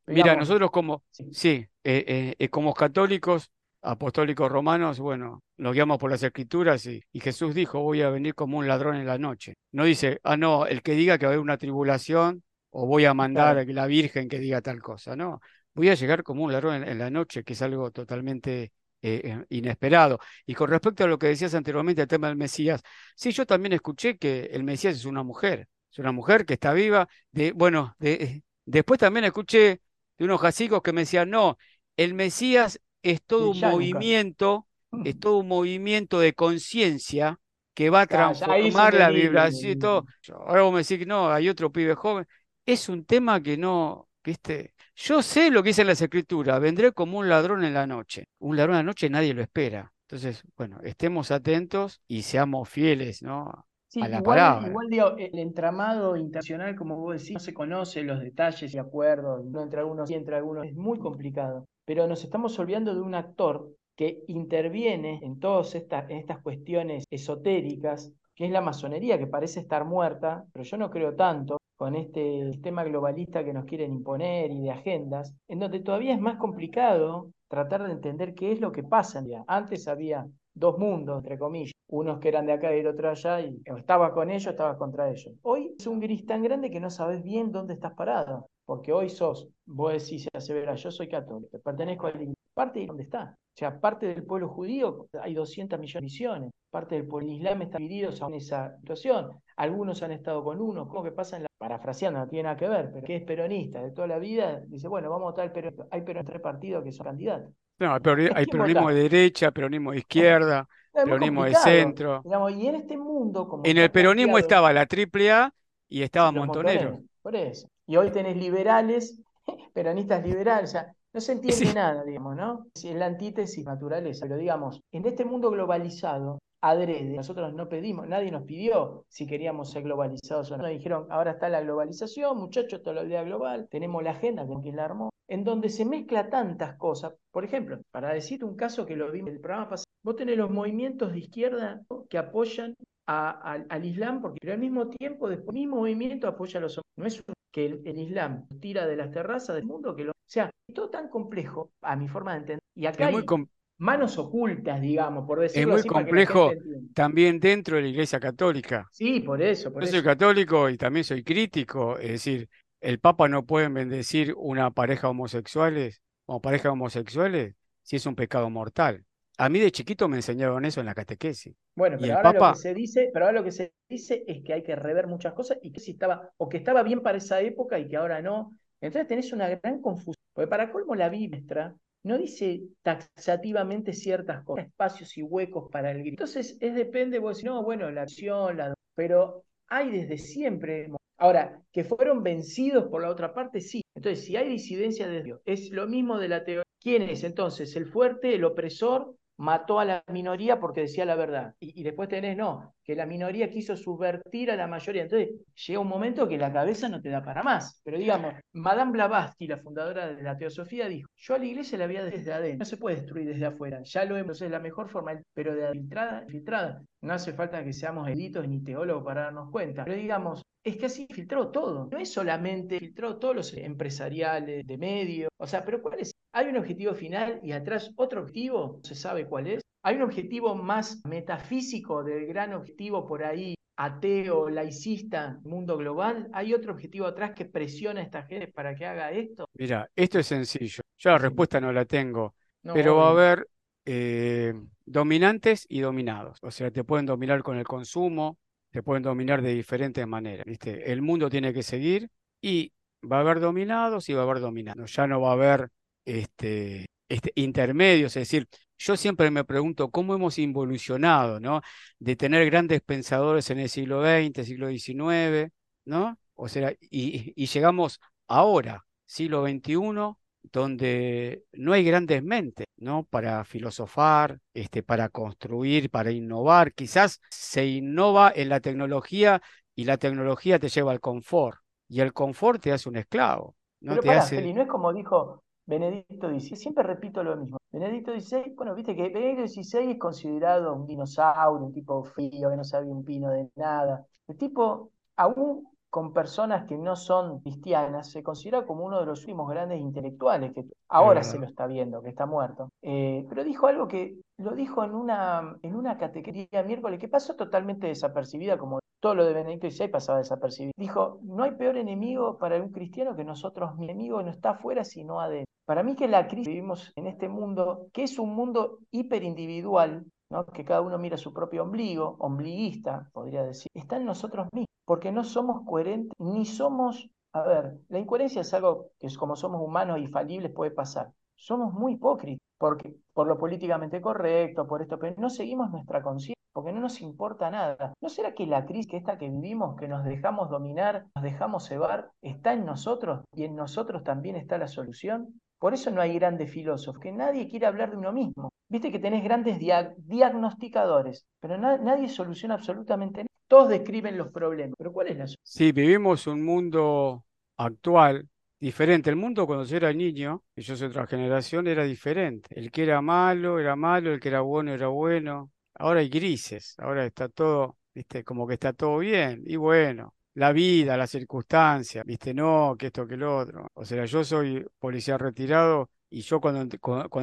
Mira, nosotros como, sí. sí, eh, eh, eh, como católicos, apostólicos romanos, bueno, nos guiamos por las escrituras y, y Jesús dijo, voy a venir como un ladrón en la noche. No dice, ah, no, el que diga que va a haber una tribulación o voy a mandar Claro. a la Virgen que diga tal cosa, no. Voy a llegar como un ladrón en, en la noche, que es algo totalmente eh, inesperado. Y con respecto a lo que decías anteriormente, el tema del Mesías, sí, yo también escuché que el Mesías es una mujer. Es una mujer que está viva. De, bueno, de, después también escuché de unos jacicos que me decían, no, el Mesías es todo un movimiento, es todo un movimiento de conciencia que va a transformar la vibración y todo. Ahora vos me decís que no, hay otro pibe joven. Es un tema que no, viste. Yo sé lo que dice en las escrituras, vendré como un ladrón en la noche. Un ladrón en la noche nadie lo espera. Entonces, bueno, estemos atentos y seamos fieles, ¿no? Sí, a la igual, palabra. igual digo, el entramado internacional, como vos decís, no se conoce los detalles y acuerdos, no entre algunos y entre algunos, es muy complicado. Pero nos estamos olvidando de un actor que interviene en todas estas, en estas cuestiones esotéricas, que es la masonería, que parece estar muerta, pero yo no creo tanto con este sistema globalista que nos quieren imponer y de agendas, en donde todavía es más complicado tratar de entender qué es lo que pasa. Antes había dos mundos, entre comillas, unos que eran de acá y el otro allá, y o estaba con ellos, estaba contra ellos. Hoy es un gris tan grande que no sabes bien dónde estás parado, porque hoy sos, vos decís, asevera, yo soy católico, pertenezco al parte de dónde está. O sea, parte del pueblo judío hay 200 millones de misiones, parte del pueblo islam está dividido en esa situación. Algunos han estado con uno, como que pasa en la parafraseando, no tiene nada que ver, pero que es peronista de toda la vida, dice, bueno, vamos a votar el peronismo. Hay pero tres partidos que son candidatos. No, hay, peroni- hay peronismo de derecha, peronismo de izquierda, peronismo de centro. digamos, y en este mundo, como En el peronismo estaba la triple A y montoneros. montoneros, Por eso. Y hoy tenés liberales, peronistas liberales, o sea, no se entiende Sí. nada, digamos, ¿no? Es la antítesis naturaleza. Pero digamos, en este mundo globalizado, adrede, nosotros no pedimos, nadie nos pidió si queríamos ser globalizados o no. Nos dijeron, ahora está la globalización, muchachos, toda la idea global, tenemos la agenda con quien la armó, en donde se mezcla tantas cosas. Por ejemplo, para decirte un caso que lo vimos en el programa pasado, vos tenés los movimientos de izquierda que apoyan a- al- al Islam, porque pero al mismo tiempo, después, el mismo movimiento apoya a los hombres. No es que el, el Islam tira de las terrazas del mundo que lo. O sea, es todo tan complejo, a mi forma de entender. Y acá Es muy, hay manos ocultas, digamos, por es decirlo muy así, que la complejo también dentro de la Iglesia Católica. Sí, por eso, por Yo eso. soy católico y también soy crítico, es decir, el Papa no puede bendecir una pareja homosexuales o pareja homosexuales si es un pecado mortal. A mí de chiquito me enseñaron eso en la catequesis. Bueno, Y pero el ahora lo que se dice, pero ahora lo que se dice es que hay que rever muchas cosas y que si estaba, o que estaba bien para esa época y que ahora no. Entonces tenés una gran confusión. Porque para colmo la Biblia nuestra no dice taxativamente ciertas cosas, espacios y huecos para el grito. Entonces es depende, vos decís, no, bueno, la acción, la pero hay desde siempre. Ahora, que fueron vencidos por la otra parte, sí. Entonces, si hay disidencia de Dios, es lo mismo de la teoría. ¿Quién es entonces? El fuerte, el opresor, mató a la minoría porque decía la verdad. Y, y después tenés, no, que la minoría quiso subvertir a la mayoría. Entonces, llega un momento que la cabeza no te da para más. Pero digamos, Madame Blavatsky, la fundadora de la teosofía, dijo, yo a la iglesia la vi desde adentro, no se puede destruir desde afuera. Ya lo hemos, es la mejor forma, pero de filtrada, filtrada. No hace falta que seamos editos ni teólogos para darnos cuenta. Pero digamos, es que así filtró todo. No es solamente filtró todos los empresariales de medio. O sea, pero ¿cuál es? Hay un objetivo final y atrás otro objetivo, no se sabe cuál es. Hay un objetivo más metafísico del gran objetivo por ahí, ateo, laicista, mundo global. Hay otro objetivo atrás que presiona a esta gente para que haga esto. Mira, esto es sencillo. Yo la respuesta no la tengo, No, pero va a haber eh, dominantes y dominados. O sea, te pueden dominar con el consumo, te pueden dominar de diferentes maneras. ¿viste? El mundo tiene que seguir y va a haber dominados y va a haber dominados. Ya no va a haber este, este, intermedios. Es decir, yo siempre me pregunto cómo hemos involucionado, ¿no? De tener grandes pensadores en el siglo XX, siglo XIX, ¿no? O sea, y, y llegamos ahora, siglo XXI, donde no hay grandes mentes, ¿no? Para filosofar, este, para construir, para innovar. Quizás se innova en la tecnología y la tecnología te lleva al confort y el confort te hace un esclavo, ¿no? Pero Te pará, hace... Feli, no es como dijo Benedicto XVI, siempre repito lo mismo. Benedicto XVI, bueno, viste que Benedicto XVI es considerado un dinosaurio, un tipo frío, que no sabe un pino de nada. El tipo, aún con personas que no son cristianas, se considera como uno de los últimos grandes intelectuales, que ahora se lo está viendo, que está muerto. Eh, pero dijo algo que lo dijo en una, en una catequería miércoles, que pasó totalmente desapercibida, como todo lo de Benedicto XVI pasaba desapercibido. Dijo, no hay peor enemigo para un cristiano que nosotros, mi enemigo no está afuera, sino adentro. Para mí que la crisis que vivimos en este mundo, que es un mundo hiperindividual, ¿no? que cada uno mira su propio ombligo, ombliguista, podría decir, está en nosotros mismos, porque no somos coherentes ni somos, a ver, la incoherencia es algo que como somos humanos y falibles puede pasar. Somos muy hipócritas, porque por lo políticamente correcto, por esto, pero no seguimos nuestra conciencia porque no nos importa nada. ¿No será que la crisis que esta que vivimos, que nos dejamos dominar, nos dejamos cebar, está en nosotros y en nosotros también está la solución? Por eso no hay grandes filósofos, que nadie quiere hablar de uno mismo. Viste que tenés grandes diagnosticadores, pero nadie soluciona absolutamente nada. Todos describen los problemas, pero ¿cuál es la solución? Sí, vivimos un mundo actual diferente. El mundo cuando yo era niño, y yo soy otra generación, era diferente. El que era malo era malo, el que era bueno era bueno ahora hay grises, ahora está todo, viste, como que está todo bien. Y bueno, la vida, las circunstancias, viste, no, que esto, que lo otro. O sea, yo soy policía retirado y yo cuando,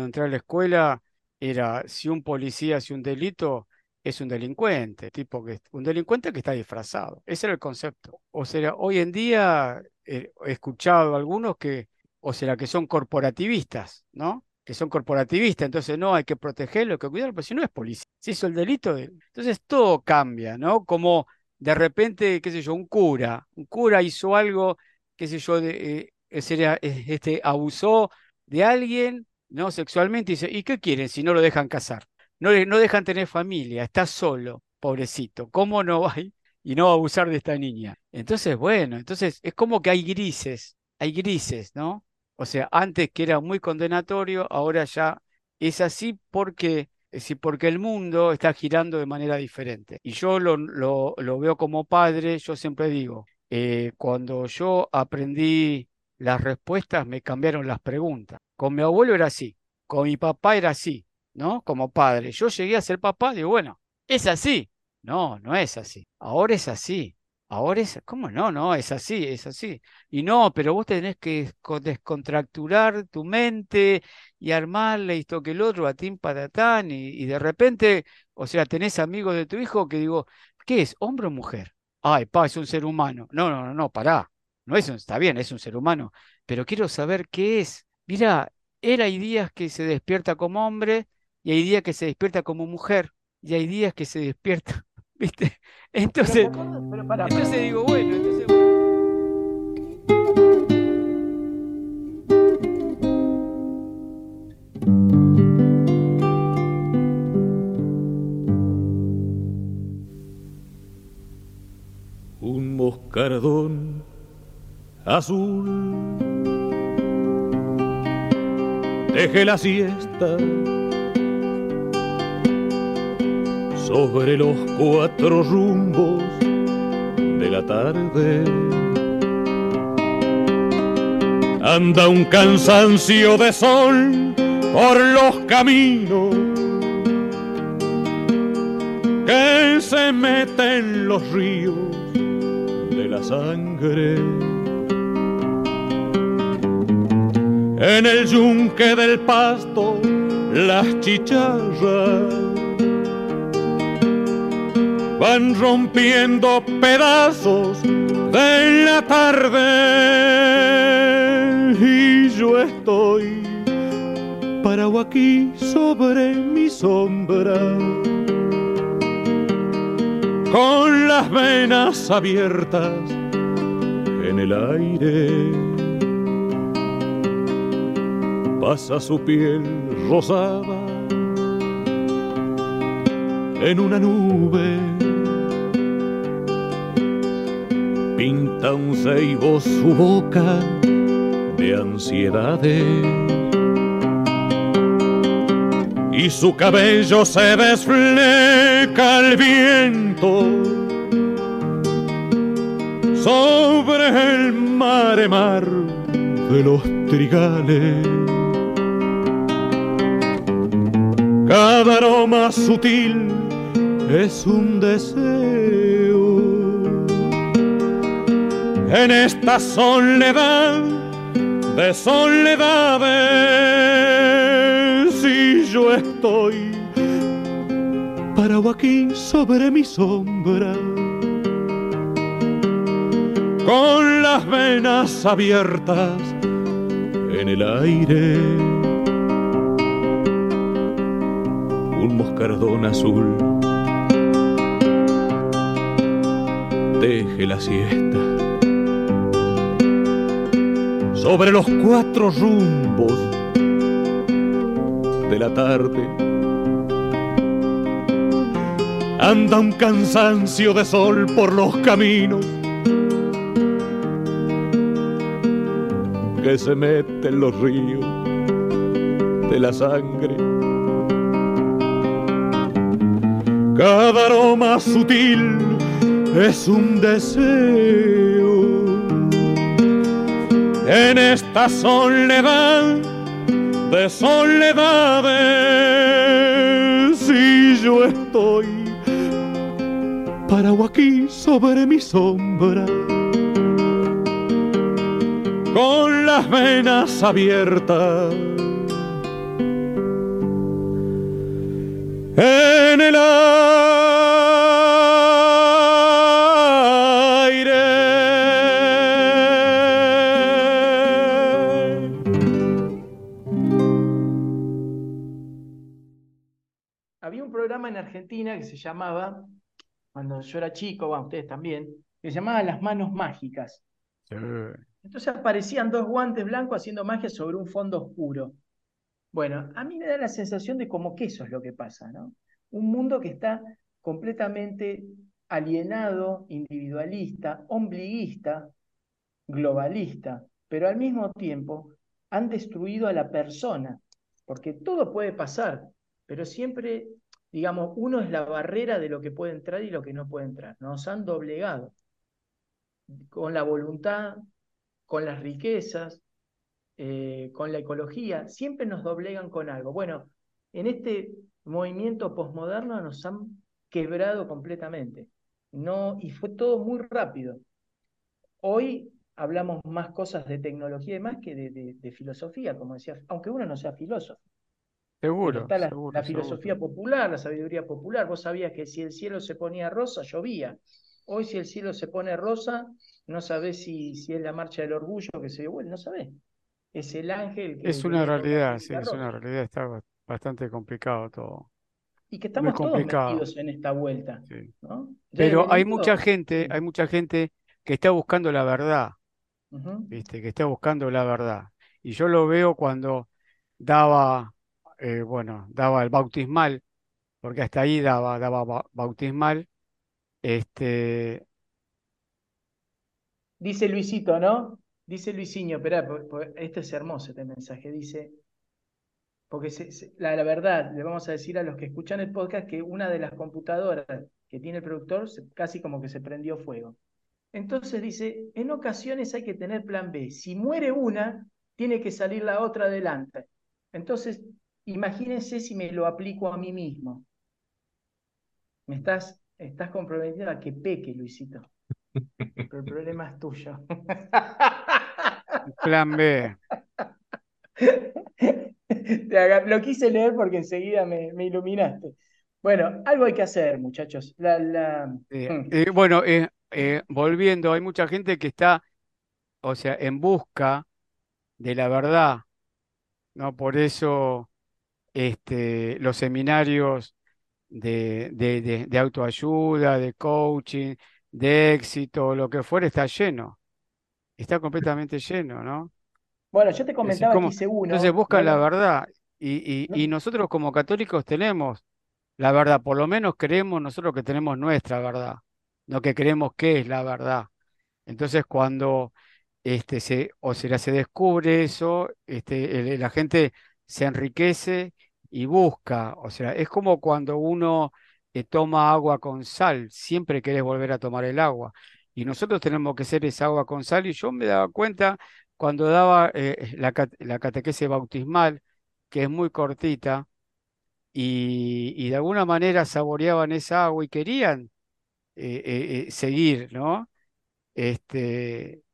entré a la escuela era si un policía hace un delito, es un delincuente, tipo que un delincuente que está disfrazado. Ese era el concepto. O sea, hoy en día eh, he escuchado algunos que, o sea, que son corporativistas, ¿no? Que son corporativistas, entonces no, hay que protegerlo, hay que cuidarlo, pero si no es policía, si hizo el delito, de... entonces todo cambia, ¿no? Como de repente, qué sé yo, un cura, un cura hizo algo, qué sé yo, eh, sería, eh, este, abusó de alguien, ¿no? Sexualmente, y dice, ¿y qué quieren si no lo dejan casar? No, no dejan tener familia, está solo, pobrecito, ¿cómo no va y no va a abusar de esta niña? Entonces, bueno, entonces es como que hay grises, hay grises, ¿no? O sea, antes que era muy condenatorio, ahora ya es así porque, porque el mundo está girando de manera diferente. Y yo lo, lo, veo como padre, yo siempre digo, eh, cuando yo aprendí las respuestas, me cambiaron las preguntas. Con mi abuelo era así, con mi papá era así, ¿no? Como padre. Yo llegué a ser papá, digo, bueno, es así. No, no es así. Ahora es así. Ahora es, ¿cómo no? No, es así, es así. Y no, pero vos tenés que descontracturar tu mente y armarle esto que el otro, a tim patatán, y, y de repente, o sea, tenés amigos de tu hijo que digo, ¿qué es? ¿Hombre o mujer? Ay, pa, es un ser humano. No, no, no, no, pará. No es un, está bien, es un ser humano, pero quiero saber qué es. Mira, él hay días que se despierta como hombre y hay días que se despierta como mujer y hay días que se despierta ¿Viste? Entonces, entonces digo, bueno, entonces... Un moscardón azul. Deje la siesta sobre los cuatro rumbos de la tarde. Anda un cansancio de sol por los caminos que se mete en los ríos de la sangre. En el yunque del pasto, las chicharras van rompiendo pedazos de la tarde. Y yo estoy parado aquí sobre mi sombra con las venas abiertas en el aire. Pasa su piel rosada en una nube un su boca de ansiedades y su cabello se desfleca al viento sobre el mare mar de los trigales. Cada aroma sutil es un deseo en esta soledad de soledades y yo estoy parado aquí sobre mi sombra con las venas abiertas en el aire un moscardón azul. Deje la siesta sobre los cuatro rumbos de la tarde. Anda un cansancio de sol por los caminos que se mete en los ríos de la sangre. Cada aroma sutil es un deseo. En esta soledad de soledades, si yo estoy parado aquí sobre mi sombra con las venas abiertas. Se llamaba, cuando yo era chico, bueno, ustedes también, se llamaba Las Manos Mágicas. Sí. Entonces aparecían dos guantes blancos haciendo magia sobre un fondo oscuro. Bueno, a mí me da la sensación de como que eso es lo que pasa, ¿no? Un mundo que está completamente alienado, individualista, ombliguista, globalista, pero al mismo tiempo han destruido a la persona, porque todo puede pasar, pero siempre, digamos, uno es la barrera de lo que puede entrar y lo que no puede entrar. Nos han doblegado con la voluntad, con las riquezas, eh, con la ecología, siempre nos doblegan con algo. Bueno, en este movimiento posmoderno nos han quebrado completamente. No, y fue todo muy rápido. Hoy hablamos más cosas de tecnología y más que de, de- de filosofía, como decía, aunque uno no sea filósofo. Seguro, está la, seguro, la filosofía seguro. popular, la sabiduría popular. Vos sabías que si el cielo se ponía rosa, llovía. Hoy si el cielo se pone rosa, no sabés si, si es la marcha del orgullo que se dio vuelta, no sabés. Es el ángel que, Es una realidad, sí, es una realidad, está ba- bastante complicado todo, Y que estamos todos metidos en esta vuelta, Pero hay mucha gente, hay mucha gente que está buscando la verdad, Ujú. ¿viste? Que está buscando la verdad. Y yo lo veo cuando daba, eh, bueno, daba el bautismal, porque hasta ahí daba, daba ba- bautismal, este, Dice Luisito, ¿no? Dice Luisinho, por- este es hermoso este mensaje, dice, porque la, verdad, le vamos a decir a los que escuchan el podcast que una de las computadoras que tiene el productor casi como que se prendió fuego. Entonces dice, en ocasiones hay que tener plan B. Si muere una, tiene que salir la otra adelante. Entonces, imagínense si me lo aplico a mí mismo. Me estás, estás comprometido a que peque, Luisito. Pero el problema es tuyo. plan B. Lo quise leer porque enseguida me, me iluminaste. Bueno, algo hay que hacer, muchachos. La, la... Eh, Mm. eh, bueno, eh, volviendo, hay mucha gente que está, o sea, en busca de la verdad, ¿no? Por eso este, los seminarios de, de, de- de autoayuda, de coaching, de éxito, lo que fuera, está lleno, está completamente lleno, ¿no? Bueno, yo te decir, comentaba que ¿cómo? hice Entonces uno, buscan no la verdad y, y, no- y nosotros como católicos tenemos la verdad, por lo menos creemos nosotros que tenemos nuestra verdad, no que creemos que es la verdad. Entonces, cuando este, se, o sea, se descubre eso, este, el- la gente se enriquece y busca. O sea, es como cuando uno eh, toma agua con sal, siempre querés volver a tomar el agua. Y nosotros tenemos que ser esa agua con sal. Y yo me daba cuenta cuando daba eh, la, la bautismal, que es muy cortita, y, y de alguna manera saboreaban esa agua y querían eh, seguir, ¿no? Este,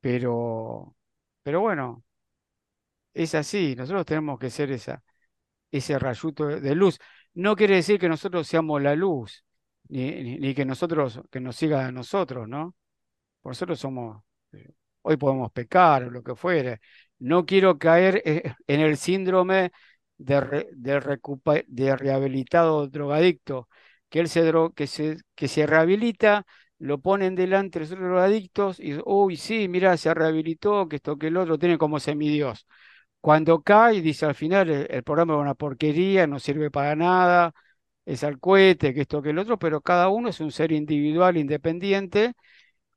pero, pero bueno, es así, nosotros tenemos que ser esa, ese rayuto de luz. No quiere decir que nosotros seamos la luz, ni, que nosotros, que nos siga a nosotros, ¿no? Nosotros somos, eh, hoy podemos pecar o lo que fuere. No quiero caer eh, en el síndrome de, de, recupa- de rehabilitado drogadicto, que él se, dro- que se, que se rehabilita, lo ponen delante de los drogadictos y, uy, sí, mira, se rehabilitó, que esto, que el otro, tiene como semidios. Cuando cae, dice al final, el, el programa es una porquería, no sirve para nada, es al cohete, que esto, que el otro, pero cada uno es un ser individual, independiente,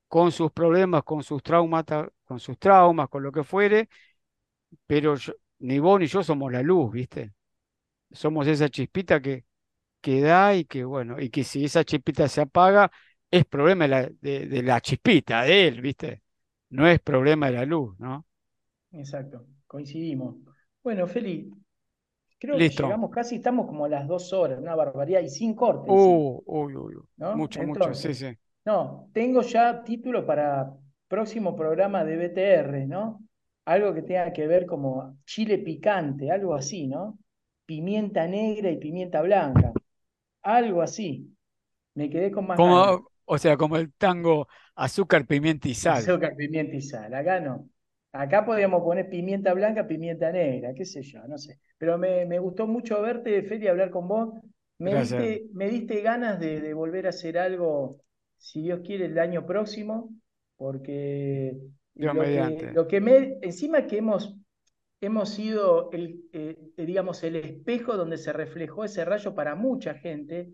con sus problemas, con sus traumas, con sus traumas, con lo que fuere, pero ni vos ni yo somos la luz, ¿viste? Somos esa chispita que, que da y que, bueno, y que si esa chispita se apaga, es problema de la chispita, de él, ¿viste? No es problema de la luz, ¿no? Exacto, coincidimos. Bueno, Feli, creo que llegamos casi, estamos como a las dos horas, una barbaridad, y sin corte encima, Uh, uy, uy, uy. ¿no? Mucho, mucho, sí, Entonces, sí. no, tengo ya título para próximo programa de BTR, ¿no? Algo que tenga que ver como chile picante, algo así, ¿no? Pimienta negra y pimienta blanca, algo así. Me quedé con más. Como, o sea, como el tango azúcar, pimienta y sal. Azúcar, pimienta y sal. Acá no. Acá podríamos poner pimienta blanca, pimienta negra, qué sé yo, no sé. Pero me, me gustó mucho verte, Feli, hablar con vos. Me Gracias. diste, me diste ganas de, de volver a hacer algo, si Dios quiere, el año próximo, porque Dios lo que, lo que me, encima que hemos, hemos sido el, eh, digamos, el espejo donde se reflejó ese rayo para mucha gente,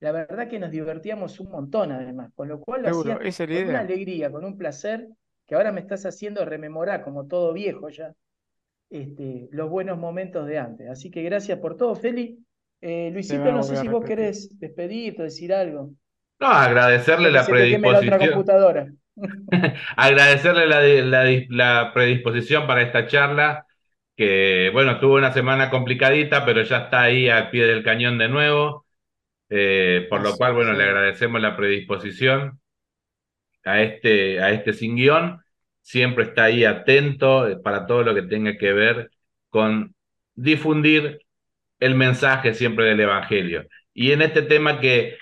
la verdad que nos divertíamos un montón además, con lo cual lo Seguro, hacía con una alegría, con un placer, que ahora me estás haciendo rememorar, como todo viejo ya, este, los buenos momentos de antes. Así que gracias por todo, Feli. Eh, Luisito, no sé si vos querés despedirte o decir algo. No, agradecerle la predisposición. computadora. Agradecerle la, di- la di- la predisposición para esta charla, que bueno, tuvo una semana complicadita, pero ya está ahí al pie del cañón de nuevo. Eh, por lo cual, bueno, le agradecemos la predisposición a este, a este sin guion. Siempre está ahí atento eh, para todo lo que tenga que ver con difundir el mensaje siempre del Evangelio. Y en este tema que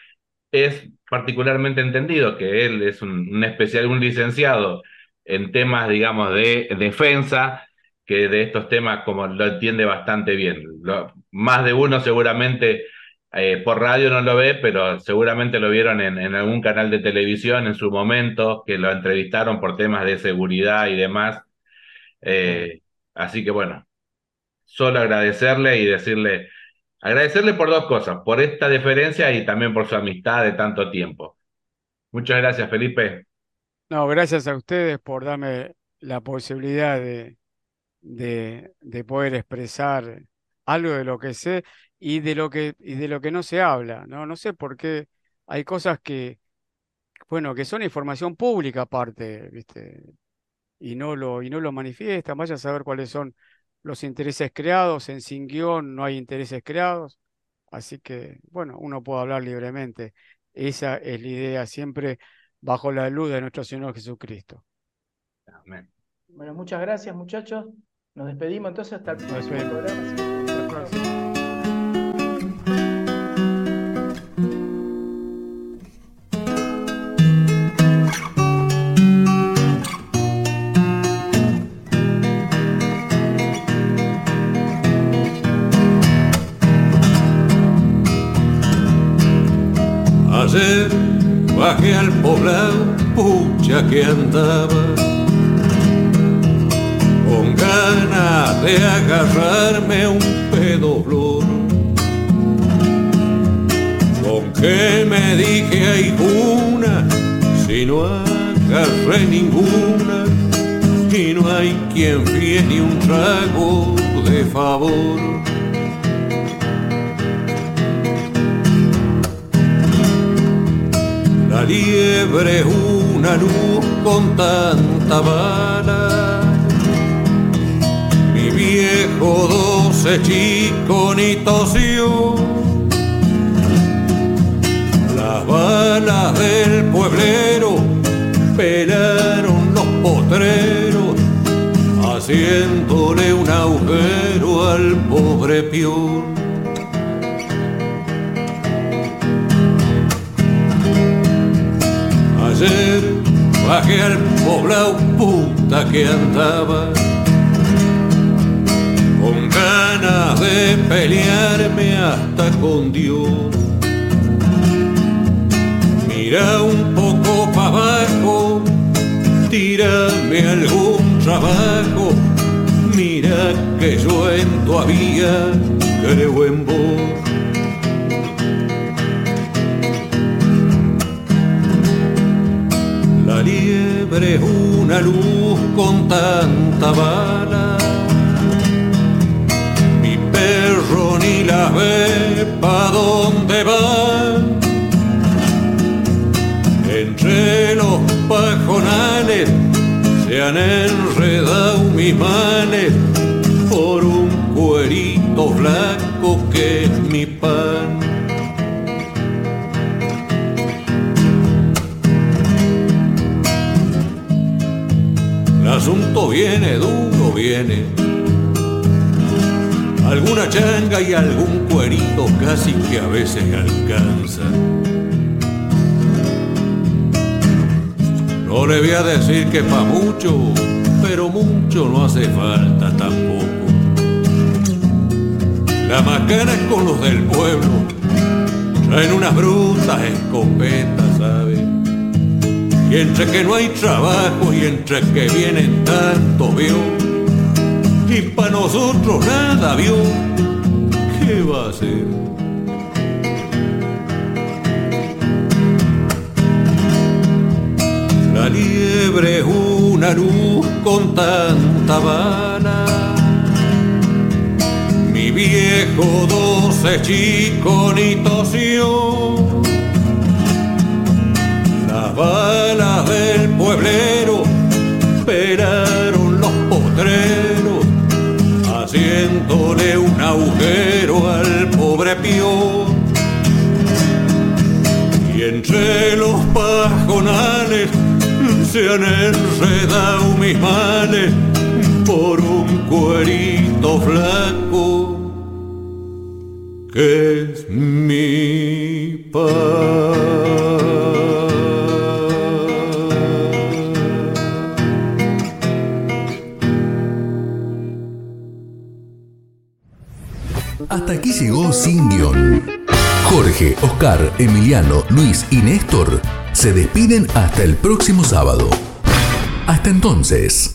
es particularmente entendido, que él es un, especial, un licenciado en temas, digamos, de defensa, que de estos temas como lo entiende bastante bien. Lo- más de uno seguramente eh, por radio no lo ve, pero seguramente lo vieron en, algún canal de televisión en su momento, que lo entrevistaron por temas de seguridad y demás. Eh, así que bueno, solo agradecerle y decirle, agradecerle por dos cosas, por esta deferencia y también por su amistad de tanto tiempo. Muchas gracias, Felipe. No, gracias a ustedes por darme la posibilidad de, de poder expresar algo de lo que sé y de lo que, y de lo que no se habla, ¿no? No sé por qué hay cosas que, bueno, que son información pública aparte, ¿viste? Y no lo, y no lo manifiestan. Vaya a saber cuáles son los intereses creados. En Sin Guión no hay intereses creados. Así que, bueno, uno puede hablar libremente. Esa es la idea, siempre bajo la luz de nuestro Señor Jesucristo. Amén. Bueno, muchas gracias, muchachos. Nos despedimos entonces hasta el próximo programa. Bajé al poblado, pucha que andaba con ganas de agarrarme un pedo flor. Con que me dije hay una, si no agarré ninguna, y no hay quien ni un trago de favor. Liebre una luz con tanta bala. Mi viejo doce chico ni tosió. Las balas del pueblero pelaron los potreros, haciéndole un agujero al pobre pior. Bajé al poblado puta que andaba con ganas de pelearme hasta con Dios. Mira un poco para abajo, tírame algún trabajo, mira que yo en todavía creo en vos. Es una luz con tanta bala. Mi perro ni la ve pa' dónde va. Entre los pajonales se han enredado mis males por un cuerito blanco que es mi pan. Viene, duro viene. Alguna changa y algún cuerito casi que a veces alcanza. No le voy a decir que pa' mucho, pero mucho no hace falta tampoco. La macana es con los del pueblo, traen unas brutas escopetas. Y entre que no hay trabajo y entre que vienen tanto vio, y pa' nosotros nada vio, ¿qué va a hacer? La liebre es una luz con tanta bala. Mi viejo doce chico ni tosió. Las balas del pueblero pelaron los potreros, haciéndole un agujero al pobre pío. Y entre los pajonales se han enredado mis males por un cuerito flaco que se despiden hasta el próximo sábado. Hasta entonces.